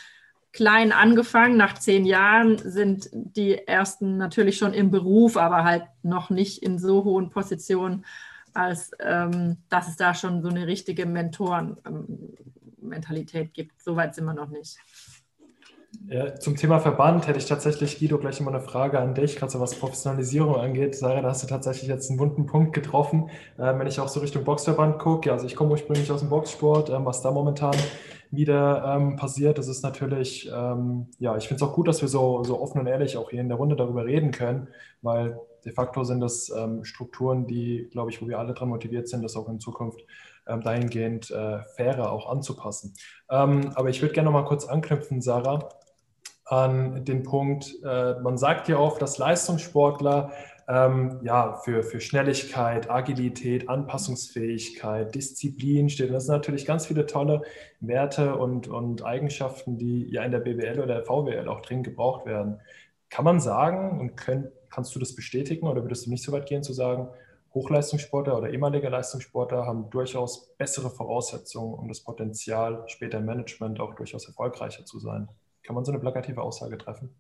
klein angefangen. Nach zehn Jahren sind die ersten natürlich schon im Beruf, aber halt noch nicht in so hohen Positionen, als ähm, dass es da schon so eine richtige Mentoren-Mentalität ähm, gibt. Soweit sind wir noch nicht. Ja, zum Thema Verband hätte ich tatsächlich, Guido, gleich immer eine Frage an dich, gerade so was Professionalisierung angeht. Sarah, da hast du tatsächlich jetzt einen wunden Punkt getroffen. Ähm, wenn ich auch so Richtung Boxverband gucke, ja, also ich komme ursprünglich aus dem Boxsport, ähm, was da momentan wieder ähm, passiert, das ist natürlich, ähm, ja, ich finde es auch gut, dass wir so, so offen und ehrlich auch hier in der Runde darüber reden können, weil de facto sind das ähm, Strukturen, die, glaube ich, wo wir alle dran motiviert sind, das auch in Zukunft ähm, dahingehend äh, fairer auch anzupassen. Aber ich würde gerne noch mal kurz anknüpfen, Sarah, an den Punkt, äh, man sagt ja oft, dass Leistungssportler ähm, ja, für, für Schnelligkeit, Agilität, Anpassungsfähigkeit, Disziplin stehen. Das sind natürlich ganz viele tolle Werte und, und Eigenschaften, die ja in der BWL oder der VWL auch dringend gebraucht werden. Kann man sagen und können, kannst du das bestätigen oder würdest du nicht so weit gehen zu sagen, Hochleistungssportler oder ehemalige Leistungssportler haben durchaus bessere Voraussetzungen und das Potenzial, später im Management auch durchaus erfolgreicher zu sein. Kann man so eine plakative Aussage treffen?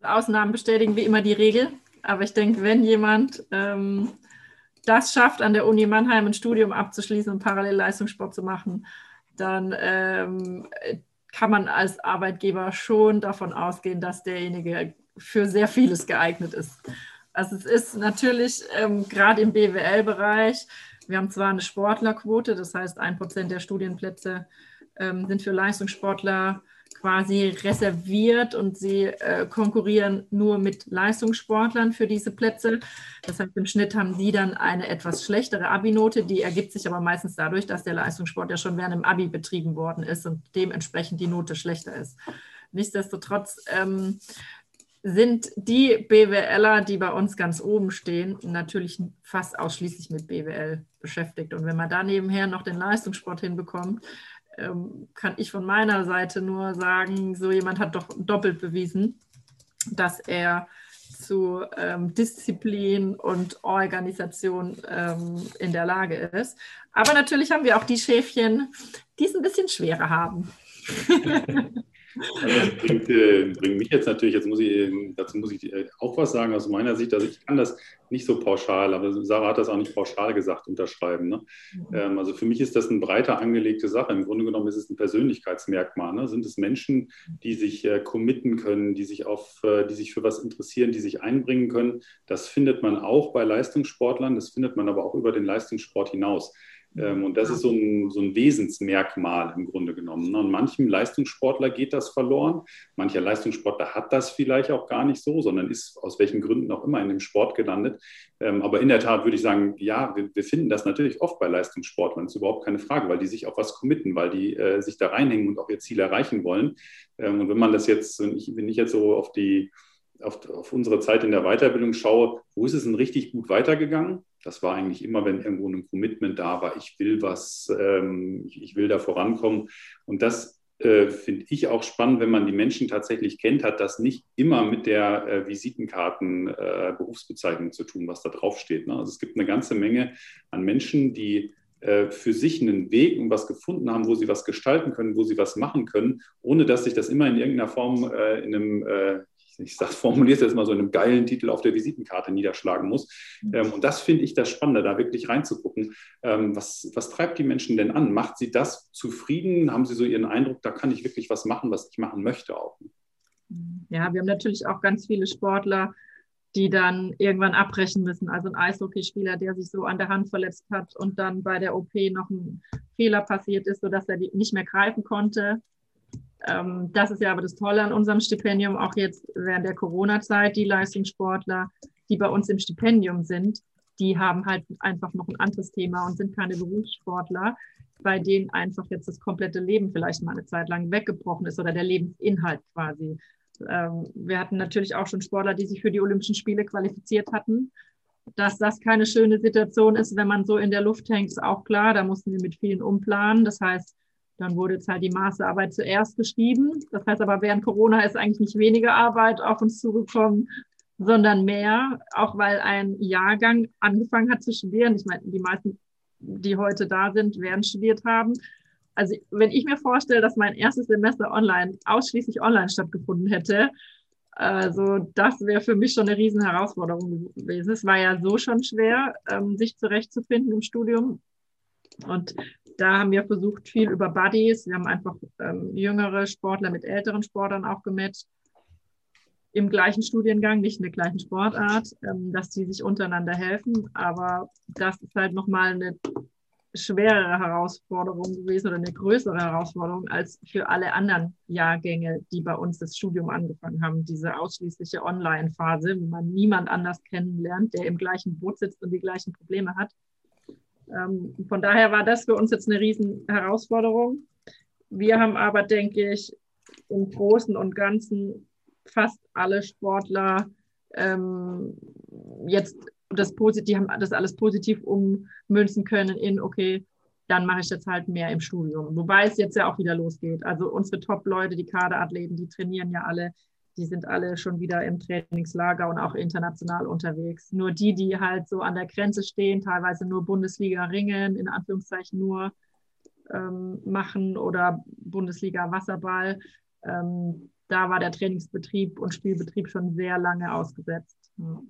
Ausnahmen bestätigen wie immer die Regel. Aber ich denke, wenn jemand ähm, das schafft, an der Uni Mannheim ein Studium abzuschließen und parallel Leistungssport zu machen, dann ähm, kann man als Arbeitgeber schon davon ausgehen, dass derjenige für sehr vieles geeignet ist. Also es ist natürlich ähm, gerade im BWL-Bereich, wir haben zwar eine Sportlerquote, das heißt ein Prozent der Studienplätze ähm, sind für Leistungssportler quasi reserviert und sie äh, konkurrieren nur mit Leistungssportlern für diese Plätze. Das heißt, im Schnitt haben sie dann eine etwas schlechtere Abi-Note, die ergibt sich aber meistens dadurch, dass der Leistungssport ja schon während dem Abi betrieben worden ist und dementsprechend die Note schlechter ist. Nichtsdestotrotz ähm, sind die BWLer, die bei uns ganz oben stehen, natürlich fast ausschließlich mit BWL beschäftigt. Und wenn man da nebenher noch den Leistungssport hinbekommt, ähm, kann ich von meiner Seite nur sagen, so jemand hat doch doppelt bewiesen, dass er zu ähm, Disziplin und Organisation ähm, in der Lage ist. Aber natürlich haben wir auch die Schäfchen, die es ein bisschen schwerer haben. [LAUGHS] [LAUGHS] Das bringt, äh, bringt, mich jetzt natürlich, jetzt muss ich, dazu muss ich äh, auch was sagen aus meiner Sicht. Also ich kann das nicht so pauschal, aber Sarah hat das auch nicht pauschal gesagt, unterschreiben. Ne? Mhm. Ähm, also für mich ist das eine breiter angelegte Sache. Im Grunde genommen ist es ein Persönlichkeitsmerkmal. Ne? Sind es Menschen, die sich äh, committen können, die sich, auf, äh, die sich für was interessieren, die sich einbringen können? Das findet man auch bei Leistungssportlern, das findet man aber auch über den Leistungssport hinaus. Ähm, und das ist so ein, so ein Wesensmerkmal im Grunde genommen. Ne? Und manchem Leistungssportler geht das verloren. Mancher Leistungssportler hat das vielleicht auch gar nicht so, sondern ist aus welchen Gründen auch immer in dem Sport gelandet. Ähm, aber in der Tat würde ich sagen, ja, wir, wir finden das natürlich oft bei Leistungssportlern. Das ist überhaupt keine Frage, weil die sich auf was committen, weil die äh, sich da reinhängen und auch ihr Ziel erreichen wollen. Ähm, und wenn man das jetzt, wenn ich jetzt so auf die auf, auf unsere Zeit in der Weiterbildung schaue, wo ist es denn richtig gut weitergegangen? das war eigentlich immer, wenn irgendwo ein Commitment da war, ich will was, ähm, ich, ich, will da vorankommen. Und das äh, finde ich auch spannend, wenn man die Menschen tatsächlich kennt, hat das nicht immer mit der äh, Visitenkarten äh, zu tun, was da draufsteht. Ne? Also es gibt eine ganze Menge an Menschen, die äh, für sich einen Weg und was gefunden haben, wo sie was gestalten können, wo sie was machen können, ohne dass sich das immer in irgendeiner Form äh, in einem äh, ich sage, [LAUGHS] formuliere es jetzt mal so in einem geilen Titel auf der Visitenkarte niederschlagen muss. Mhm. Ähm, und das finde ich das Spannende, da wirklich reinzugucken. Ähm, was, was treibt die Menschen denn an? Macht sie das zufrieden? Haben sie so ihren Eindruck, da kann ich wirklich was machen, was ich machen möchte auch? Ja, wir haben natürlich auch ganz viele Sportler, die dann irgendwann abbrechen müssen. Also ein Eishockeyspieler, der sich so an der Hand verletzt hat und dann bei der OP noch ein Fehler passiert ist, sodass er nicht mehr greifen konnte. Ähm, das ist ja aber das Tolle an unserem Stipendium, auch jetzt während der Corona-Zeit, die Leistungssportler, die bei uns im Stipendium sind, die haben halt einfach noch ein anderes Thema und sind keine Berufssportler, bei denen einfach jetzt das komplette Leben vielleicht mal eine Zeit lang weggebrochen ist oder der Lebensinhalt quasi. Ähm, wir hatten natürlich auch schon Sportler, die sich für die Olympischen Spiele qualifiziert hatten. Dass das keine schöne Situation ist, wenn man so in der Luft hängt, ist auch klar. Da mussten wir mit vielen umplanen. Das heißt, dann wurde jetzt halt die Masterarbeit zuerst geschrieben. Das heißt aber, während Corona ist eigentlich nicht weniger Arbeit auf uns zugekommen, sondern mehr, auch weil ein Jahrgang angefangen hat zu studieren. Ich meine, die meisten, die heute da sind, werden studiert haben. Also wenn ich mir vorstelle, dass mein erstes Semester online, ausschließlich online stattgefunden hätte, also das wäre für mich schon eine riesen Herausforderung gewesen. Es war ja so schon schwer, ähm, sich zurechtzufinden im Studium. Und da haben wir versucht, viel über Buddies. Wir haben einfach ähm, jüngere Sportler mit älteren Sportlern auch gematcht im gleichen Studiengang, nicht in der gleichen Sportart, ähm, dass die sich untereinander helfen. Aber das ist halt nochmal eine schwerere Herausforderung gewesen oder eine größere Herausforderung als für alle anderen Jahrgänge, die bei uns das Studium angefangen haben. Diese ausschließliche Online-Phase, wo man niemand anders kennenlernt, der im gleichen Boot sitzt und die gleichen Probleme hat. Ähm, von daher war das für uns jetzt eine riesen Herausforderung. Wir haben aber, denke ich, im Großen und Ganzen fast alle Sportler ähm, jetzt das die haben das alles positiv ummünzen können in, okay, dann mache ich jetzt halt mehr im Studium. Wobei es jetzt ja auch wieder losgeht. Also unsere Top-Leute, die Kaderathleten, die trainieren ja alle, die sind alle schon wieder im Trainingslager und auch international unterwegs. Nur die, die halt so an der Grenze stehen, teilweise nur Bundesliga ringen, in Anführungszeichen nur ähm, machen oder Bundesliga Wasserball, ähm, da war der Trainingsbetrieb und Spielbetrieb schon sehr lange ausgesetzt. Ja.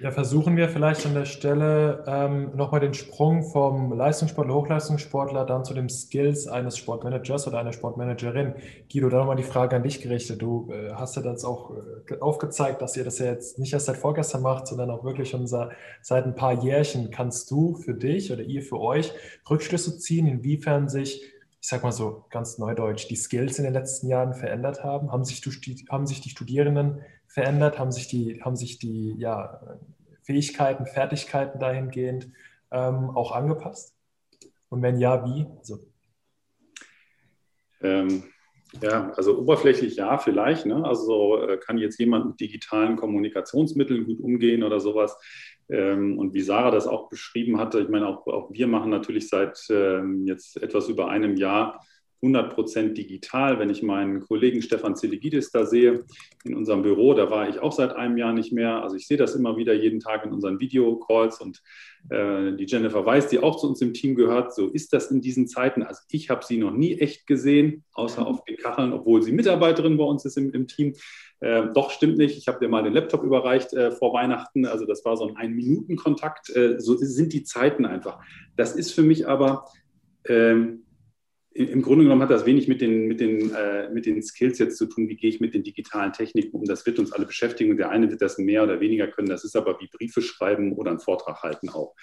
Ja, versuchen wir vielleicht an der Stelle ähm, nochmal den Sprung vom Leistungssportler, Hochleistungssportler dann zu den Skills eines Sportmanagers oder einer Sportmanagerin. Guido, da nochmal die Frage an dich gerichtet. Du äh, hast ja das auch äh, aufgezeigt, dass ihr das ja jetzt nicht erst seit vorgestern macht, sondern auch wirklich schon seit, ein paar Jährchen. Kannst du für dich oder ihr für euch Rückschlüsse ziehen, inwiefern sich ich sag mal so ganz neudeutsch, die Skills in den letzten Jahren verändert haben? Haben sich, haben sich die Studierenden verändert? Haben sich die, haben sich die ja, Fähigkeiten, Fertigkeiten dahingehend ähm, auch angepasst? Und wenn ja, wie? Also, ähm, ja, also oberflächlich ja, vielleicht. Ne? Also äh, kann jetzt jemand mit digitalen Kommunikationsmitteln gut umgehen oder sowas. Ähm, und wie Sarah das auch beschrieben hatte, ich meine, auch, auch wir machen natürlich seit ähm, jetzt etwas über einem Jahr 100 Prozent digital. Wenn ich meinen Kollegen Stefan Zeligidis da sehe in unserem Büro, da war ich auch seit einem Jahr nicht mehr. Also ich sehe das immer wieder jeden Tag in unseren Videocalls und äh, die Jennifer Weiß, die auch zu uns im Team gehört, so ist das in diesen Zeiten. Also ich habe sie noch nie echt gesehen, außer auf den Kacheln, obwohl sie Mitarbeiterin bei uns ist im, im Team. Äh, doch, stimmt nicht. Ich habe dir mal den Laptop überreicht äh, vor Weihnachten. Also das war so ein Ein-Minuten-Kontakt. Äh, so sind die Zeiten einfach. Das ist für mich aber ähm, im Grunde genommen hat das wenig mit den, mit, den, äh, mit den Skills jetzt zu tun, wie gehe ich mit den digitalen Techniken um. Das wird uns alle beschäftigen und der eine wird das mehr oder weniger können. Das ist aber wie Briefe schreiben oder einen Vortrag halten auch.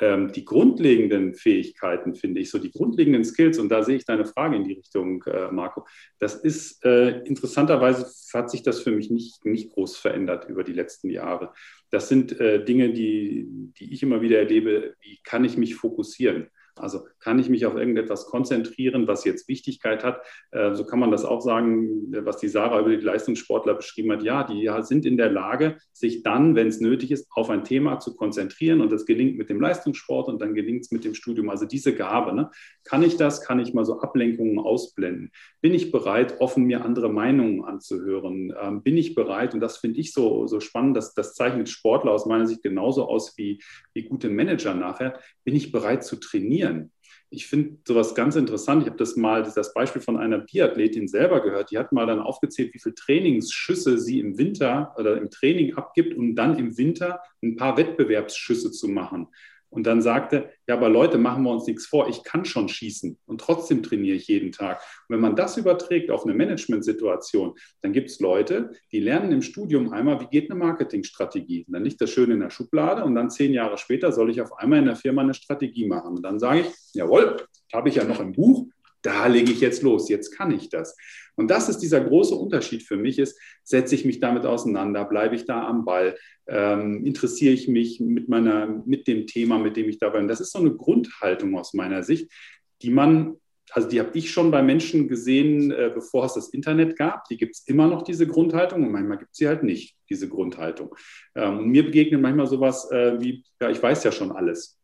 Ähm, die grundlegenden Fähigkeiten, finde ich, so die grundlegenden Skills, und da sehe ich deine Frage in die Richtung, äh, Marco, das ist äh, interessanterweise hat sich das für mich nicht, nicht groß verändert über die letzten Jahre. Das sind äh, Dinge, die, die ich immer wieder erlebe, wie kann ich mich fokussieren? Also kann ich mich auf irgendetwas konzentrieren, was jetzt Wichtigkeit hat. Äh, so kann man das auch sagen, was die Sarah über die Leistungssportler beschrieben hat. Ja, die sind in der Lage, sich dann, wenn es nötig ist, auf ein Thema zu konzentrieren. Und das gelingt mit dem Leistungssport und dann gelingt es mit dem Studium. Also diese Gabe, ne? kann ich das? Kann ich mal so Ablenkungen ausblenden? Bin ich bereit, offen mir andere Meinungen anzuhören? Ähm, bin ich bereit, und das finde ich so, so spannend, dass das zeichnet Sportler aus meiner Sicht genauso aus wie, wie gute Manager nachher, bin ich bereit zu trainieren? Trainieren. Ich finde sowas ganz interessant. Ich habe das mal, das Beispiel von einer Biathletin selber gehört. Die hat mal dann aufgezählt, wie viele Trainingsschüsse sie im Winter oder im Training abgibt, um dann im Winter ein paar Wettbewerbsschüsse zu machen. Und dann sagte, ja, aber Leute, machen wir uns nichts vor, ich kann schon schießen und trotzdem trainiere ich jeden Tag. Und wenn man das überträgt auf eine Managementsituation, dann gibt es Leute, die lernen im Studium einmal, wie geht eine Marketingstrategie. Und dann liegt das schön in der Schublade und dann zehn Jahre später soll ich auf einmal in der Firma eine Strategie machen. Und dann sage ich, jawohl, habe ich ja noch im Buch, da lege ich jetzt los, jetzt kann ich das. Und das ist dieser große Unterschied für mich ist, setze ich mich damit auseinander, bleibe ich da am Ball, ähm, interessiere ich mich mit, meiner, mit dem Thema, mit dem ich da bin. Das ist so eine Grundhaltung aus meiner Sicht, die man, also die habe ich schon bei Menschen gesehen, äh, bevor es das Internet gab. Die gibt es immer noch, diese Grundhaltung, und manchmal gibt es sie halt nicht, diese Grundhaltung. Ähm, und mir begegnet manchmal sowas äh, wie, ja, ich weiß ja schon alles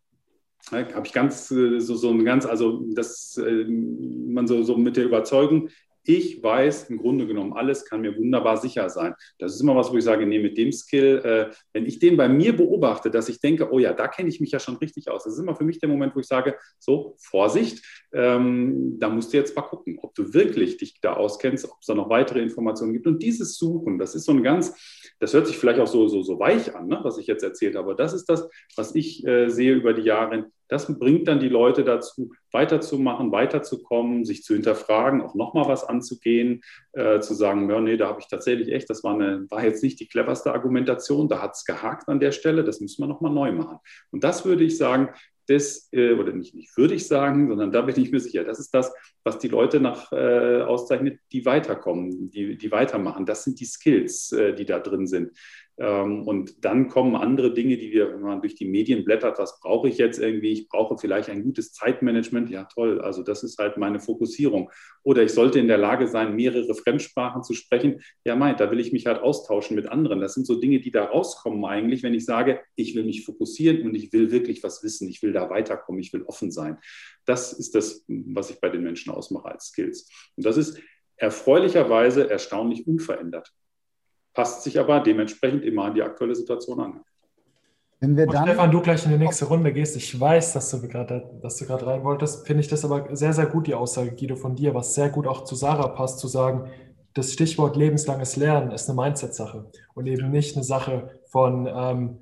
habe ich ganz äh, so, so ein ganz, also das äh, man so, so mit der Überzeugung, ich weiß im Grunde genommen alles, kann mir wunderbar sicher sein. Das ist immer was, wo ich sage, nee, mit dem Skill, äh, wenn ich den bei mir beobachte, dass ich denke, oh ja, da kenne ich mich ja schon richtig aus. Das ist immer für mich der Moment, wo ich sage, so, Vorsicht, ähm, da musst du jetzt mal gucken, ob du wirklich dich da auskennst, ob es da noch weitere Informationen gibt. Und dieses Suchen, das ist so ein ganz, das hört sich vielleicht auch so, so, so weich an, ne, was ich jetzt erzählt habe. Aber das ist das, was ich äh, sehe über die Jahre. Das bringt dann die Leute dazu, weiterzumachen, weiterzukommen, sich zu hinterfragen, auch nochmal was anzugehen, äh, zu sagen, ja, nee, da habe ich tatsächlich echt, das war, eine, war jetzt nicht die cleverste Argumentation, da hat es gehakt an der Stelle, das müssen wir nochmal neu machen. Und das würde ich sagen, das, äh, oder nicht, nicht würde ich sagen, sondern da bin ich mir sicher, das ist das, was die Leute nach äh, auszeichnet, die weiterkommen, die, die weitermachen. Das sind die Skills, äh, die da drin sind. Ähm, und dann kommen andere Dinge, die wir, wenn man durch die Medien blättert, was brauche ich jetzt irgendwie? Ich brauche vielleicht ein gutes Zeitmanagement. Ja, toll. Also das ist halt meine Fokussierung. Oder ich sollte in der Lage sein, mehrere Fremdsprachen zu sprechen. Ja, meint, da will ich mich halt austauschen mit anderen. Das sind so Dinge, die da rauskommen eigentlich, wenn ich sage, ich will mich fokussieren und ich will wirklich was wissen. Ich will da weiterkommen. Ich will offen sein. Das ist das, was ich bei den Menschen ausmache als Skills. Und das ist erfreulicherweise erstaunlich unverändert passt sich aber dementsprechend immer an die aktuelle Situation an. Wenn wir dann, Stefan, du gleich in die nächste Runde gehst, ich weiß, dass du gerade dass rein wolltest, finde ich das aber sehr, sehr gut, die Aussage, Guido, von dir, was sehr gut auch zu Sarah passt, zu sagen, das Stichwort lebenslanges Lernen ist eine Mindset-Sache und eben nicht eine Sache von, ähm,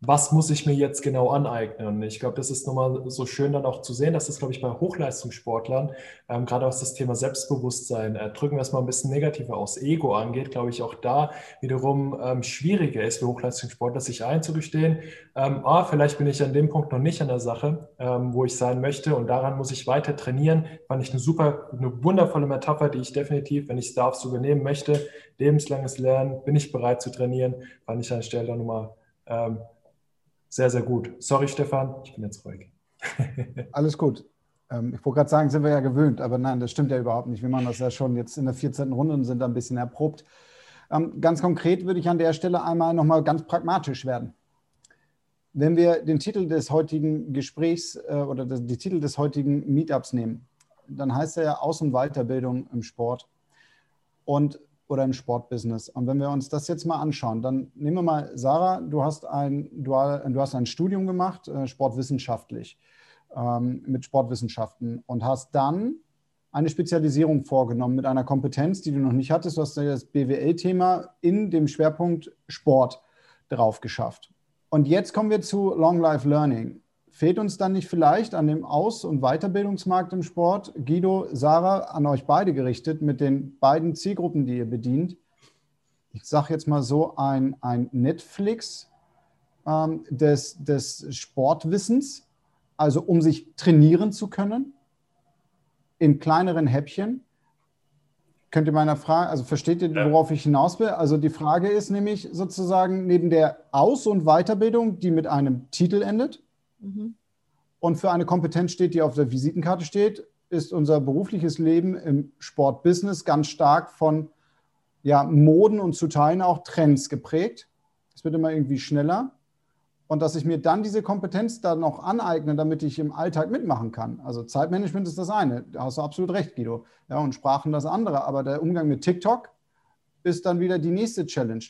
was muss ich mir jetzt genau aneignen? Und ich glaube, das ist nochmal so schön dann auch zu sehen, dass das, glaube ich, bei Hochleistungssportlern, ähm, gerade was das Thema Selbstbewusstsein, äh, drücken wir es mal ein bisschen negativer aus, Ego angeht, glaube ich, auch da wiederum ähm, schwieriger ist für Hochleistungssportler, sich einzugestehen, ähm, ah, vielleicht bin ich an dem Punkt noch nicht an der Sache, ähm, wo ich sein möchte und daran muss ich weiter trainieren. Fand ich eine super, eine wundervolle Metapher, die ich definitiv, wenn ich es darf, so übernehmen möchte. Lebenslanges Lernen, bin ich bereit zu trainieren, fand ich an der Stelle nochmal ähm, sehr, sehr gut. Sorry, Stefan, ich bin jetzt ruhig. [LAUGHS] Alles gut. Ähm, ich wollte gerade sagen, sind wir ja gewöhnt, aber nein, das stimmt ja überhaupt nicht. Wir machen das ja schon jetzt in der 14. Runde und sind da ein bisschen erprobt. Ähm, ganz konkret würde ich an der Stelle einmal nochmal ganz pragmatisch werden. Wenn wir den Titel des heutigen Gesprächs äh, oder die Titel des heutigen Meetups nehmen, dann heißt er ja Aus- und Weiterbildung im Sport. Und oder im Sportbusiness. Und wenn wir uns das jetzt mal anschauen, dann nehmen wir mal, Sarah, du hast ein, Dual, du hast ein Studium gemacht, äh, sportwissenschaftlich, ähm, mit Sportwissenschaften und hast dann eine Spezialisierung vorgenommen mit einer Kompetenz, die du noch nicht hattest. Du hast das BWL-Thema in dem Schwerpunkt Sport drauf geschafft. Und jetzt kommen wir zu Long Life Learning. Fehlt uns dann nicht vielleicht an dem Aus- und Weiterbildungsmarkt im Sport, Guido, Sarah, an euch beide gerichtet, mit den beiden Zielgruppen, die ihr bedient? Ich sage jetzt mal so, ein, ein Netflix ähm, des, des Sportwissens, also um sich trainieren zu können, in kleineren Häppchen. Könnt ihr meiner Frage, also versteht ihr, worauf ich hinaus will? Also die Frage ist nämlich sozusagen neben der Aus- und Weiterbildung, die mit einem Titel endet, Mhm. Und für eine Kompetenz steht, die auf der Visitenkarte steht, ist unser berufliches Leben im Sportbusiness ganz stark von ja, Moden und zu Teilen auch Trends geprägt. Es wird immer irgendwie schneller. Und dass ich mir dann diese Kompetenz da noch aneigne, damit ich im Alltag mitmachen kann. Also Zeitmanagement ist das eine, da hast du absolut recht, Guido. Ja, und Sprachen das andere. Aber der Umgang mit TikTok ist dann wieder die nächste Challenge.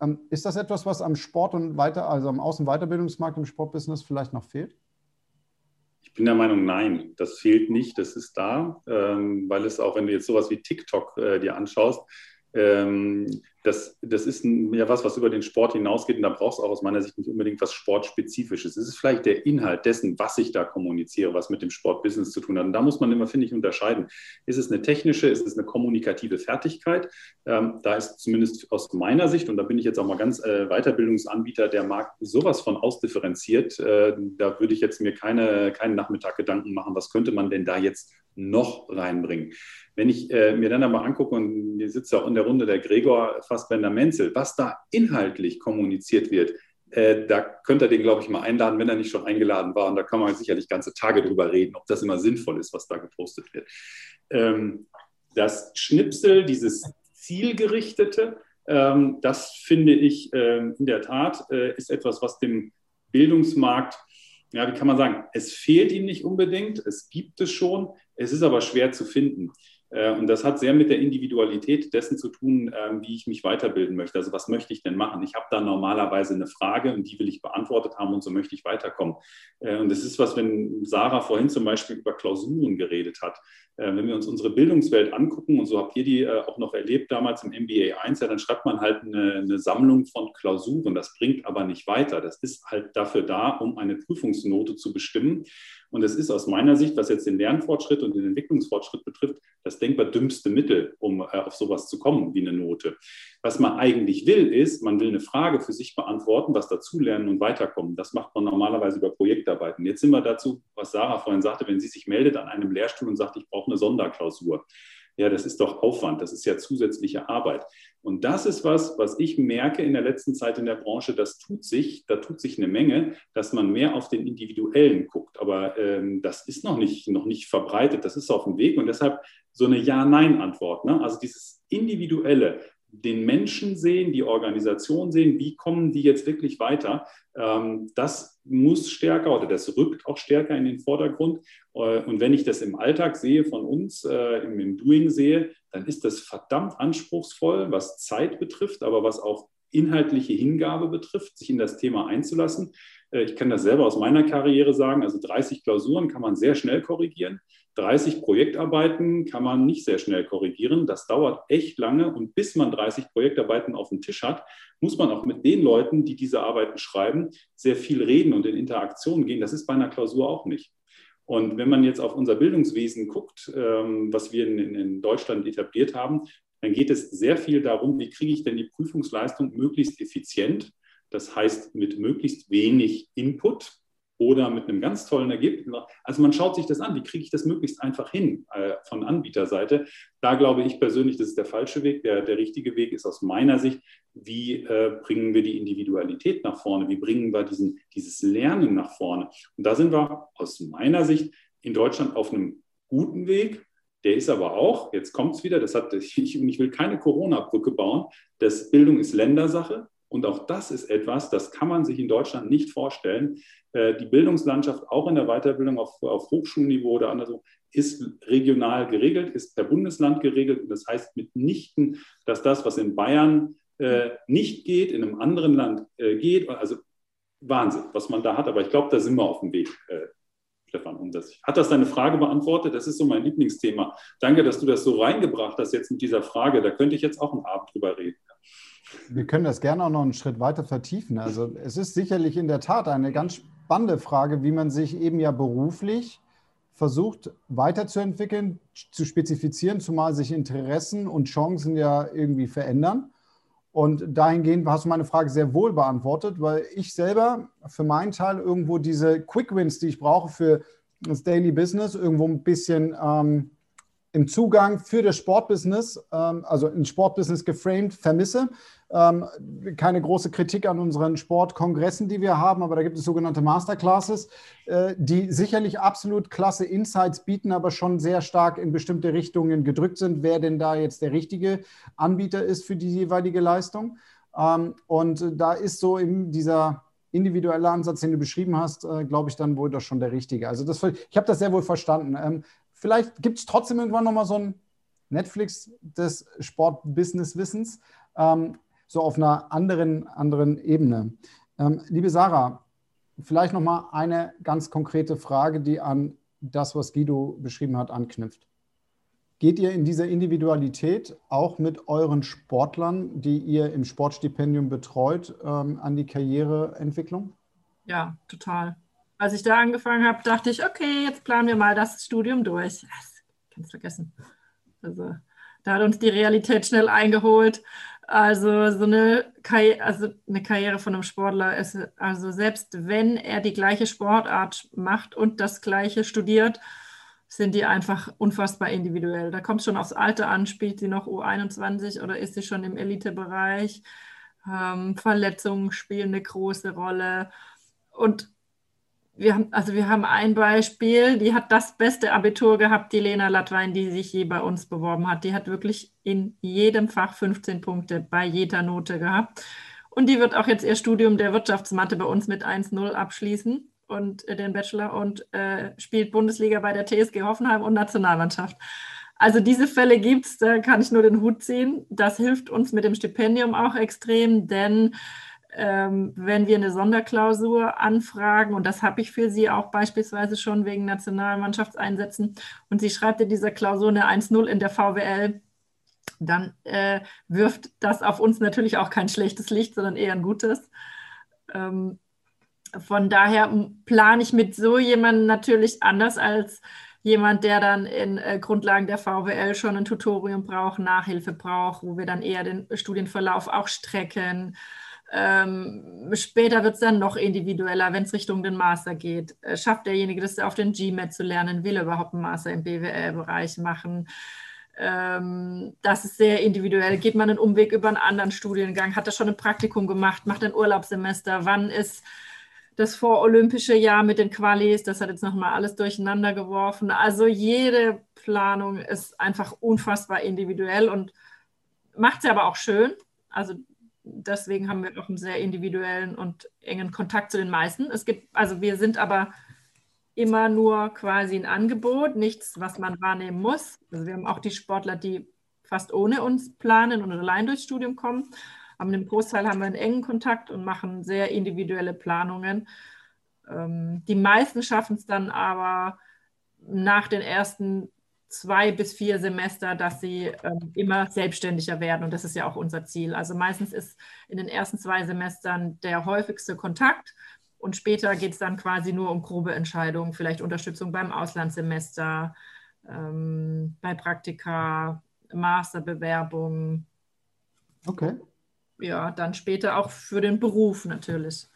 Ähm, ist das etwas, was am Sport und weiter, also am Außen- Weiterbildungsmarkt im Sportbusiness vielleicht noch fehlt? Ich bin der Meinung, nein, das fehlt nicht, das ist da, ähm, weil es auch, wenn du jetzt sowas wie TikTok äh, dir anschaust, ähm, das, das ist ja was, was über den Sport hinausgeht und da brauchst du auch aus meiner Sicht nicht unbedingt was Sportspezifisches. Es ist vielleicht der Inhalt dessen, was ich da kommuniziere, was mit dem Sportbusiness zu tun hat. Und da muss man immer, finde ich, unterscheiden. Ist es eine technische, ist es eine kommunikative Fertigkeit? Ähm, da ist zumindest aus meiner Sicht, und da bin ich jetzt auch mal ganz äh, Weiterbildungsanbieter, der Markt sowas von ausdifferenziert. Äh, da würde ich jetzt mir keine, keinen Nachmittag Gedanken machen, was könnte man denn da jetzt noch reinbringen. Wenn ich äh, mir dann aber angucke, und hier sitzt auch in der Runde der Gregor Fassbender-Menzel, was da inhaltlich kommuniziert wird, äh, da könnte er den, glaube ich, mal einladen, wenn er nicht schon eingeladen war. Und da kann man sicherlich ganze Tage drüber reden, ob das immer sinnvoll ist, was da gepostet wird. Ähm, das Schnipsel, dieses zielgerichtete, ähm, das finde ich äh, in der Tat, äh, ist etwas, was dem Bildungsmarkt ja, wie kann man sagen, es fehlt ihm nicht unbedingt, es gibt es schon, es ist aber schwer zu finden. Äh, und das hat sehr mit der Individualität dessen zu tun, ähm, wie ich mich weiterbilden möchte. Also was möchte ich denn machen? Ich habe da normalerweise eine Frage und die will ich beantwortet haben und so möchte ich weiterkommen. Äh, und das ist was, wenn Sarah vorhin zum Beispiel über Klausuren geredet hat. Äh, wenn wir uns unsere Bildungswelt angucken, und so habt ihr die auch noch erlebt damals im MBA 1, ja, dann schreibt man halt eine, eine Sammlung von Klausuren. Das bringt aber nicht weiter. Das ist halt dafür da, um eine Prüfungsnote zu bestimmen. Und es ist aus meiner Sicht, was jetzt den Lernfortschritt und den Entwicklungsfortschritt betrifft, das denkbar dümmste Mittel, um äh, auf sowas zu kommen wie eine Note. Was man eigentlich will, ist, man will eine Frage für sich beantworten, was dazulernen und weiterkommen. Das macht man normalerweise über Projektarbeiten. Jetzt sind wir dazu, was Sarah vorhin sagte, wenn sie sich meldet an einem Lehrstuhl und sagt, ich brauche eine Sonderklausur ja, das ist doch Aufwand, das ist ja zusätzliche Arbeit. Und das ist was, was ich merke in der letzten Zeit in der Branche, das tut sich, da tut sich eine Menge, dass man mehr auf den Individuellen guckt. Aber ähm, das ist noch nicht, noch nicht verbreitet, das ist auf dem Weg und deshalb so eine Ja-Nein-Antwort. Ne? Also dieses Individuelle, den Menschen sehen, die Organisation sehen, wie kommen die jetzt wirklich weiter, ähm, das muss stärker oder das rückt auch stärker in den Vordergrund. Äh, und wenn ich das im Alltag sehe von uns, äh, im Doing sehe, dann ist das verdammt anspruchsvoll, was Zeit betrifft, aber was auch inhaltliche Hingabe betrifft, sich in das Thema einzulassen. Äh, ich kann das selber aus meiner Karriere sagen. Also 30 Klausuren kann man sehr schnell korrigieren. 30 Projektarbeiten kann man nicht sehr schnell korrigieren. Das dauert echt lange. Und bis man 30 Projektarbeiten auf dem Tisch hat, muss man auch mit den Leuten, die diese Arbeiten schreiben, sehr viel reden und in Interaktion gehen. Das ist bei einer Klausur auch nicht. Und wenn man jetzt auf unser Bildungswesen guckt, ähm, was wir in, in Deutschland etabliert haben, dann geht es sehr viel darum, wie kriege ich denn die Prüfungsleistung möglichst effizient das heißt, mit möglichst wenig Input oder mit einem ganz tollen Ergebnis. Also man schaut sich das an, wie kriege ich das möglichst einfach hin äh, von Anbieterseite. Da glaube ich persönlich, das ist der falsche Weg. Der, der richtige Weg ist aus meiner Sicht, wie äh, bringen wir die Individualität nach vorne, wie bringen wir diesen, dieses Lernen nach vorne. Und da sind wir aus meiner Sicht in Deutschland auf einem guten Weg. Der ist aber auch, jetzt kommt es wieder, das hat, [LAUGHS] ich, ich will keine Corona-Brücke bauen, das Bildung ist Ländersache. Und auch das ist etwas, das kann man sich in Deutschland nicht vorstellen. Äh, die Bildungslandschaft auch in der Weiterbildung auf, auf Hochschulniveau oder anderswo ist regional geregelt, ist per Bundesland geregelt. Und das heißt mitnichten, dass das, was in Bayern äh, nicht geht, in einem anderen Land äh, geht. Also Wahnsinn, was man da hat. Aber ich glaube, da sind wir auf dem Weg. Stefan, um das. Hat das deine Frage beantwortet? Das ist so mein Lieblingsthema. Danke, dass du das so reingebracht hast jetzt mit dieser Frage. Da könnte ich jetzt auch einen Abend drüber reden. Wir können das gerne auch noch einen Schritt weiter vertiefen. Also es ist sicherlich in der Tat eine ganz spannende Frage, wie man sich eben ja beruflich versucht weiterzuentwickeln, zu spezifizieren, zumal sich Interessen und Chancen ja irgendwie verändern. Und dahingehend hast du meine Frage sehr wohl beantwortet, weil ich selber für meinen Teil irgendwo diese Quick Wins, die ich brauche für das Daily Business, irgendwo ein bisschen ähm, im Zugang für das Sportbusiness, ähm, also in Sportbusiness geframed, vermisse. Ähm, keine große Kritik an unseren Sportkongressen, die wir haben, aber da gibt es sogenannte Masterclasses, äh, die sicherlich absolut klasse Insights bieten, aber schon sehr stark in bestimmte Richtungen gedrückt sind, wer denn da jetzt der richtige Anbieter ist für die jeweilige Leistung. Ähm, und da ist so in dieser individuelle Ansatz, den du beschrieben hast, äh, glaube ich, dann wohl doch schon der richtige. Also das, ich habe das sehr wohl verstanden. Ähm, vielleicht gibt es trotzdem irgendwann nochmal so ein Netflix des Sport-Business-Wissens, ähm, so auf einer anderen, anderen Ebene. Ähm, liebe Sarah, vielleicht nochmal eine ganz konkrete Frage, die an das, was Guido beschrieben hat, anknüpft. Geht ihr in dieser Individualität auch mit euren Sportlern, die ihr im Sportstipendium betreut, ähm, an die Karriereentwicklung? Ja, total. Als ich da angefangen habe, dachte ich, okay, jetzt planen wir mal das Studium durch. Das kannst vergessen. Also, da hat uns die Realität schnell eingeholt. Also so eine, Karri also eine Karriere von einem Sportler ist, also selbst wenn er die gleiche Sportart macht und das gleiche studiert, sind die einfach unfassbar individuell. Da kommt es schon aufs Alter an, spielt sie noch U21 oder ist sie schon im Elitebereich? Ähm, Verletzungen spielen eine große Rolle. Und wir haben, also wir haben ein Beispiel, die hat das beste Abitur gehabt, die Lena Latwein, die sich je bei uns beworben hat. Die hat wirklich in jedem Fach 15 Punkte bei jeder Note gehabt. Und die wird auch jetzt ihr Studium der Wirtschaftsmathe bei uns mit 1-0 abschließen und äh, den Bachelor und äh, spielt Bundesliga bei der TSG Hoffenheim und Nationalmannschaft. Also diese Fälle gibt es, da kann ich nur den Hut ziehen. Das hilft uns mit dem Stipendium auch extrem, denn wenn wir eine Sonderklausur anfragen, und das habe ich für sie auch beispielsweise schon wegen Nationalmannschaftseinsätzen, und sie schreibt in dieser Klausur eine 1-0 in der VWL, dann äh, wirft das auf uns natürlich auch kein schlechtes Licht, sondern eher ein gutes. Ähm, von daher plane ich mit so jemandem natürlich anders als jemand, der dann in äh, Grundlagen der VWL schon ein Tutorium braucht, Nachhilfe braucht, wo wir dann eher den Studienverlauf auch strecken. Ähm, später wird es dann noch individueller, wenn es Richtung den Master geht. Äh, schafft derjenige das auf den GMAT zu lernen? Will er überhaupt einen Master im BWL-Bereich machen? Ähm, das ist sehr individuell. Geht man einen Umweg über einen anderen Studiengang? Hat er schon ein Praktikum gemacht? Macht ein Urlaubssemester? Wann ist das vorolympische Jahr mit den Qualis, das hat jetzt nochmal alles durcheinander geworfen. Also jede Planung ist einfach unfassbar individuell und macht sie aber auch schön. Also deswegen haben wir auch einen sehr individuellen und engen Kontakt zu den meisten. Es gibt, also wir sind aber immer nur quasi ein Angebot, nichts, was man wahrnehmen muss. Also wir haben auch die Sportler, die fast ohne uns planen und allein durchs Studium kommen. Aber mit dem Großteil haben wir einen engen Kontakt und machen sehr individuelle Planungen. Ähm, die meisten schaffen es dann aber nach den ersten zwei bis vier Semester, dass sie ähm, immer selbstständiger werden. Und das ist ja auch unser Ziel. Also meistens ist in den ersten zwei Semestern der häufigste Kontakt. Und später geht es dann quasi nur um grobe Entscheidungen, vielleicht Unterstützung beim Auslandssemester, ähm, bei Praktika, Masterbewerbung. Okay ja, dann später auch für den Beruf natürlich.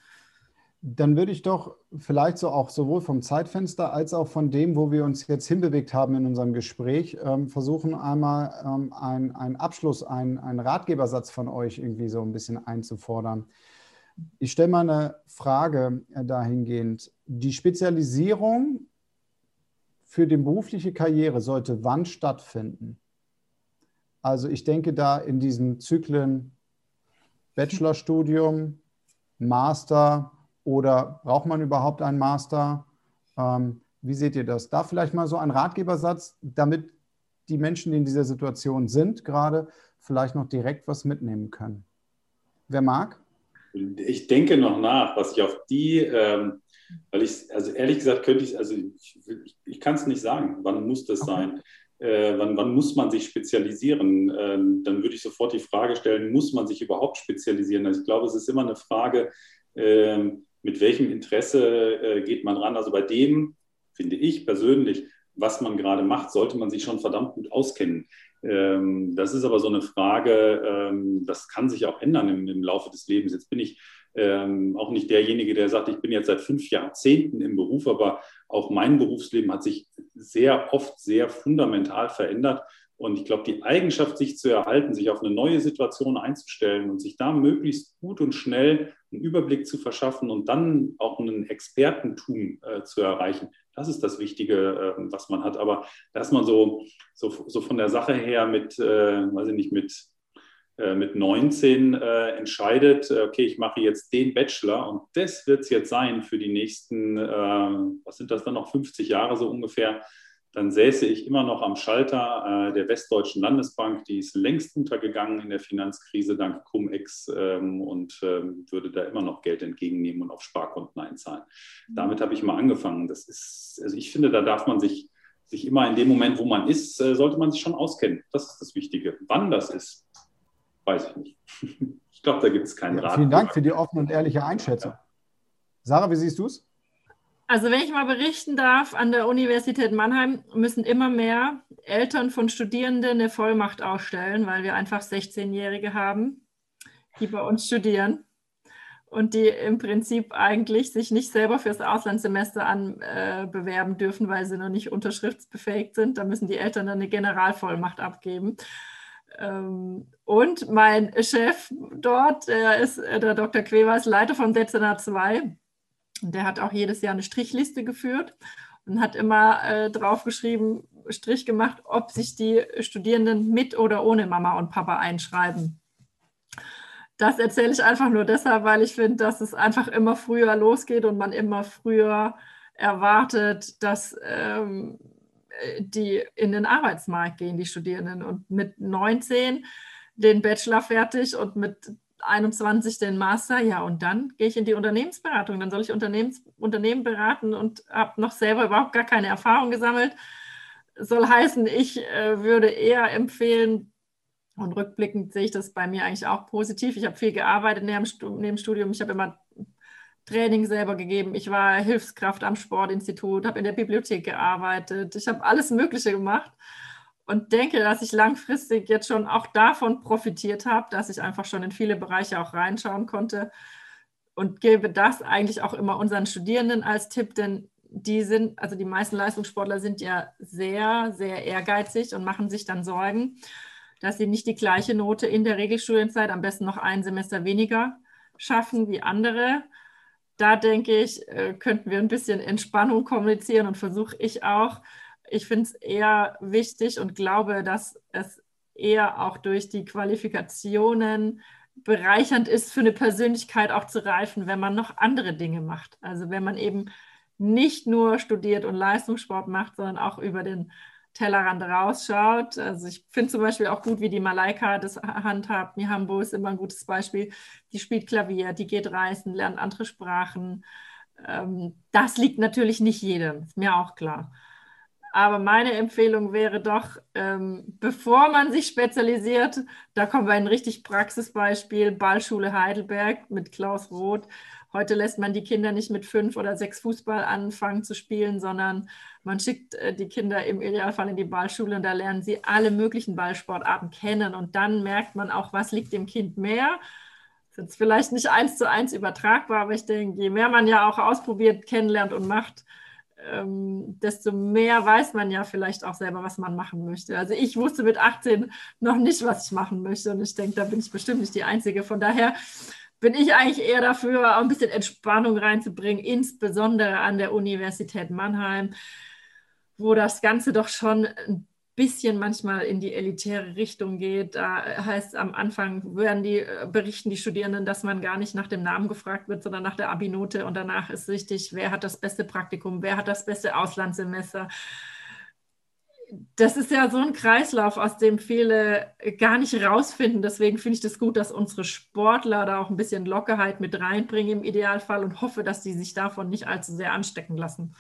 Dann würde ich doch vielleicht so auch sowohl vom Zeitfenster als auch von dem, wo wir uns jetzt hinbewegt haben in unserem Gespräch, ähm, versuchen einmal ähm, einen Abschluss, einen, Ratgebersatz von euch irgendwie so ein bisschen einzufordern. Ich stelle mal eine Frage äh, dahingehend. Die Spezialisierung für die berufliche Karriere sollte wann stattfinden? Also ich denke da in diesen Zyklen Bachelorstudium, Master oder braucht man überhaupt einen Master? Ähm, wie seht ihr das? Da vielleicht mal so ein Ratgebersatz, damit die Menschen, die in dieser Situation sind, gerade vielleicht noch direkt was mitnehmen können. Wer mag? Ich denke noch nach, was ich auf die, ähm, weil ich, also ehrlich gesagt, könnte ich, also ich, ich, ich kann es nicht sagen, wann muss das okay. sein äh, wann, wann, muss man sich spezialisieren? Ähm, dann würde ich sofort die Frage stellen, muss man sich überhaupt spezialisieren? Also ich glaube, es ist immer eine Frage, äh, mit welchem Interesse äh, geht man ran. Also bei dem, finde ich persönlich, was man gerade macht, sollte man sich schon verdammt gut auskennen. Ähm, das ist aber so eine Frage, ähm, das kann sich auch ändern im, im Laufe des Lebens. Jetzt bin ich ähm, auch nicht derjenige, der sagt, ich bin jetzt seit fünf Jahrzehnten im Beruf, aber auch mein Berufsleben hat sich sehr oft sehr fundamental verändert. Und ich glaube, die Eigenschaft, sich zu erhalten, sich auf eine neue Situation einzustellen und sich da möglichst gut und schnell einen Überblick zu verschaffen und dann auch einen Expertentum äh, zu erreichen, das ist das Wichtige, äh, was man hat. Aber dass man so, so, so von der Sache her mit, äh, weiß ich nicht, mit äh, mit 19 äh, entscheidet, äh, okay, ich mache jetzt den Bachelor und das wird es jetzt sein für die nächsten, äh, was sind das dann noch, 50 Jahre so ungefähr, dann säße ich immer noch am Schalter äh, der Westdeutschen Landesbank, die ist längst untergegangen in der Finanzkrise dank Cum-Ex ähm, und ähm, würde da immer noch Geld entgegennehmen und auf Sparkonten einzahlen. Damit habe ich mal angefangen. Das ist, also ich finde, da darf man sich sich immer in dem Moment, wo man ist, äh, sollte man sich schon auskennen. Das ist das Wichtige. Wann das ist, weiß ich nicht. [LAUGHS] Ich glaube, da gibt es keinen Rat. Vielen Dank für die offene und ehrliche Einschätzung. Sarah, wie siehst du es? Also wenn ich mal berichten darf, an der Universität Mannheim müssen immer mehr Eltern von Studierenden eine Vollmacht ausstellen, weil wir einfach 16-Jährige haben, die bei uns studieren und die im Prinzip eigentlich sich nicht selber fürs Auslandssemester anbewerben äh, dürfen, weil sie noch nicht unterschriftsbefähigt sind. Da müssen die Eltern dann eine Generalvollmacht abgeben. Ähm, und mein Chef dort, der ist äh, der Dr. Quevers, Leiter vom Dezernat 2. Und der hat auch jedes Jahr eine Strichliste geführt und hat immer äh, draufgeschrieben, Strich gemacht, ob sich die Studierenden mit oder ohne Mama und Papa einschreiben. Das erzähle ich einfach nur deshalb, weil ich finde, dass es einfach immer früher losgeht und man immer früher erwartet, dass ähm, die in den Arbeitsmarkt gehen, die Studierenden. Und mit 19 den Bachelor fertig und mit 21 den Master, ja, und dann gehe ich in die Unternehmensberatung. Dann soll ich Unternehmens Unternehmen beraten und habe noch selber überhaupt gar keine Erfahrung gesammelt. Soll heißen, ich äh, würde eher empfehlen, und rückblickend sehe ich das bei mir eigentlich auch positiv. Ich habe viel gearbeitet neben dem Studium. Ich habe immer Training selber gegeben. Ich war Hilfskraft am Sportinstitut, habe in der Bibliothek gearbeitet. Ich habe alles Mögliche gemacht und denke, dass ich langfristig jetzt schon auch davon profitiert habe, dass ich einfach schon in viele Bereiche auch reinschauen konnte und gebe das eigentlich auch immer unseren Studierenden als Tipp, denn die sind, also die meisten Leistungssportler sind ja sehr, sehr ehrgeizig und machen sich dann Sorgen dass sie nicht die gleiche Note in der Regelstudienzeit, am besten noch ein Semester weniger schaffen wie andere. Da denke ich, äh, könnten wir ein bisschen Entspannung kommunizieren und versuche ich auch. Ich finde es eher wichtig und glaube, dass es eher auch durch die Qualifikationen bereichernd ist, für eine Persönlichkeit auch zu reifen, wenn man noch andere Dinge macht. Also wenn man eben nicht nur studiert und Leistungssport macht, sondern auch über den Tellerrand rausschaut. Also ich finde zum Beispiel auch gut, wie die Malaika das handhabt. Mihambo ist immer ein gutes Beispiel. Die spielt Klavier, die geht reisen, lernt andere Sprachen. Ähm, das liegt natürlich nicht jedem, ist mir auch klar. Aber meine Empfehlung wäre doch, ähm, bevor man sich spezialisiert, da kommen wir ein richtig Praxisbeispiel, Ballschule Heidelberg mit Klaus Roth. Heute lässt man die Kinder nicht mit fünf oder sechs Fußball anfangen zu spielen, sondern man schickt äh, die Kinder im Idealfall in die Ballschule und da lernen sie alle möglichen Ballsportarten kennen. Und dann merkt man auch, was liegt dem Kind mehr. Das ist jetzt vielleicht nicht eins zu eins übertragbar, aber ich denke, je mehr man ja auch ausprobiert, kennenlernt und macht, ähm, desto mehr weiß man ja vielleicht auch selber, was man machen möchte. Also ich wusste mit 18 noch nicht, was ich machen möchte und ich denke, da bin ich bestimmt nicht die Einzige. Von daher bin ich eigentlich eher dafür, auch ein bisschen Entspannung reinzubringen, insbesondere an der Universität Mannheim, wo das Ganze doch schon ein bisschen manchmal in die elitäre Richtung geht. Da heißt am Anfang werden die äh, berichten die Studierenden, dass man gar nicht nach dem Namen gefragt wird, sondern nach der Abi-Note und danach ist wichtig, wer hat das beste Praktikum, wer hat das beste Auslandssemester das ist ja so ein Kreislauf, aus dem viele gar nicht rausfinden. Deswegen finde ich das gut, dass unsere Sportler da auch ein bisschen Lockerheit mit reinbringen im Idealfall und hoffe, dass sie sich davon nicht allzu sehr anstecken lassen.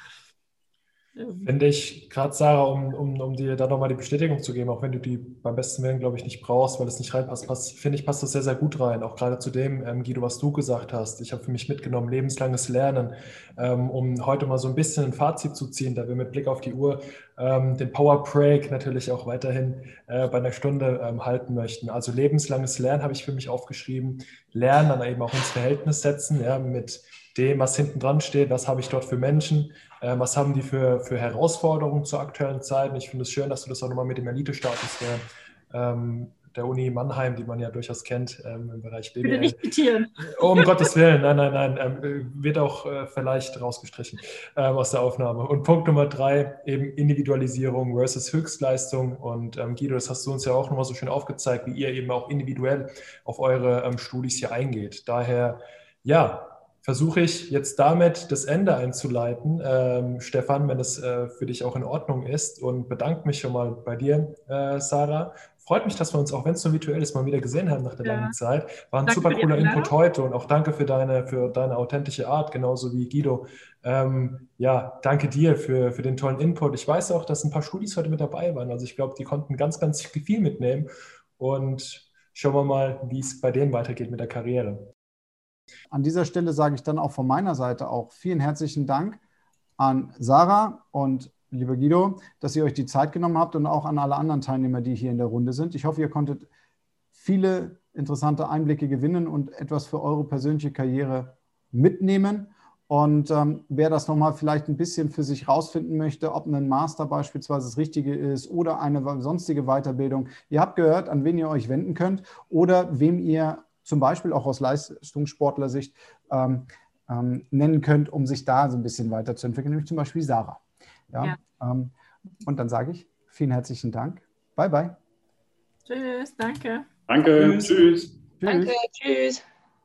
Finde ich, gerade Sarah, um, um, um dir da nochmal die Bestätigung zu geben, auch wenn du die beim besten Willen, glaube ich, nicht brauchst, weil es nicht reinpasst, passt, finde ich, passt das sehr, sehr gut rein. Auch gerade zu dem, ähm, Guido, was du gesagt hast. Ich habe für mich mitgenommen, lebenslanges Lernen, ähm, um heute mal so ein bisschen ein Fazit zu ziehen, da wir mit Blick auf die Uhr ähm, den Power Break natürlich auch weiterhin äh, bei einer Stunde ähm, halten möchten. Also lebenslanges Lernen habe ich für mich aufgeschrieben. Lernen dann eben auch ins Verhältnis setzen, ja, mit dem, was hinten dran steht, was habe ich dort für Menschen, äh, was haben die für, für Herausforderungen zur aktuellen Zeit. Und ich finde es schön, dass du das auch nochmal mit dem Elite-Status der, ähm, der Uni Mannheim, die man ja durchaus kennt ähm, im Bereich BWL. Bitte nicht zitieren. Oh, [LAUGHS] um Gottes Willen, nein, nein, nein, ähm, wird auch äh, vielleicht rausgestrichen ähm, aus der Aufnahme. Und Punkt Nummer drei, eben Individualisierung versus Höchstleistung. Und ähm, Guido, das hast du uns ja auch nochmal so schön aufgezeigt, wie ihr eben auch individuell auf eure ähm, Studis hier eingeht. Daher, ja, versuche ich jetzt damit das Ende einzuleiten, ähm, Stefan, wenn es äh, für dich auch in Ordnung ist und bedanke mich schon mal bei dir, äh, Sarah, freut mich, dass wir uns, auch wenn es so virtuell ist, mal wieder gesehen haben nach der Ja. langen Zeit. War ein Danke super cooler. Input heute und auch danke für deine, für deine authentische Art, genauso wie Guido. Ähm, ja, danke dir für, für den tollen Input. Ich weiß auch, dass ein paar Studis heute mit dabei waren. Also ich glaube, die konnten ganz, ganz viel mitnehmen. Und schauen wir mal, wie es bei denen weitergeht mit der Karriere. An dieser Stelle sage ich dann auch von meiner Seite auch vielen herzlichen Dank an Sarah und lieber Guido, dass ihr euch die Zeit genommen habt und auch an alle anderen Teilnehmer, die hier in der Runde sind. Ich hoffe, ihr konntet viele interessante Einblicke gewinnen und etwas für eure persönliche Karriere mitnehmen. Und ähm, wer das nochmal vielleicht ein bisschen für sich rausfinden möchte, ob ein Master beispielsweise das Richtige ist oder eine sonstige Weiterbildung, ihr habt gehört, an wen ihr euch wenden könnt oder wem ihr zum Beispiel auch aus Leistungssportler-Sicht ähm, ähm, nennen könnt, um sich da so ein bisschen weiterzuentwickeln, nämlich zum Beispiel Sarah. Ja, Ja. Ähm, und dann sage ich vielen herzlichen Dank. Bye, bye. Tschüss, danke. Danke, Tschüss. tschüss. Tschüss. Danke, tschüss.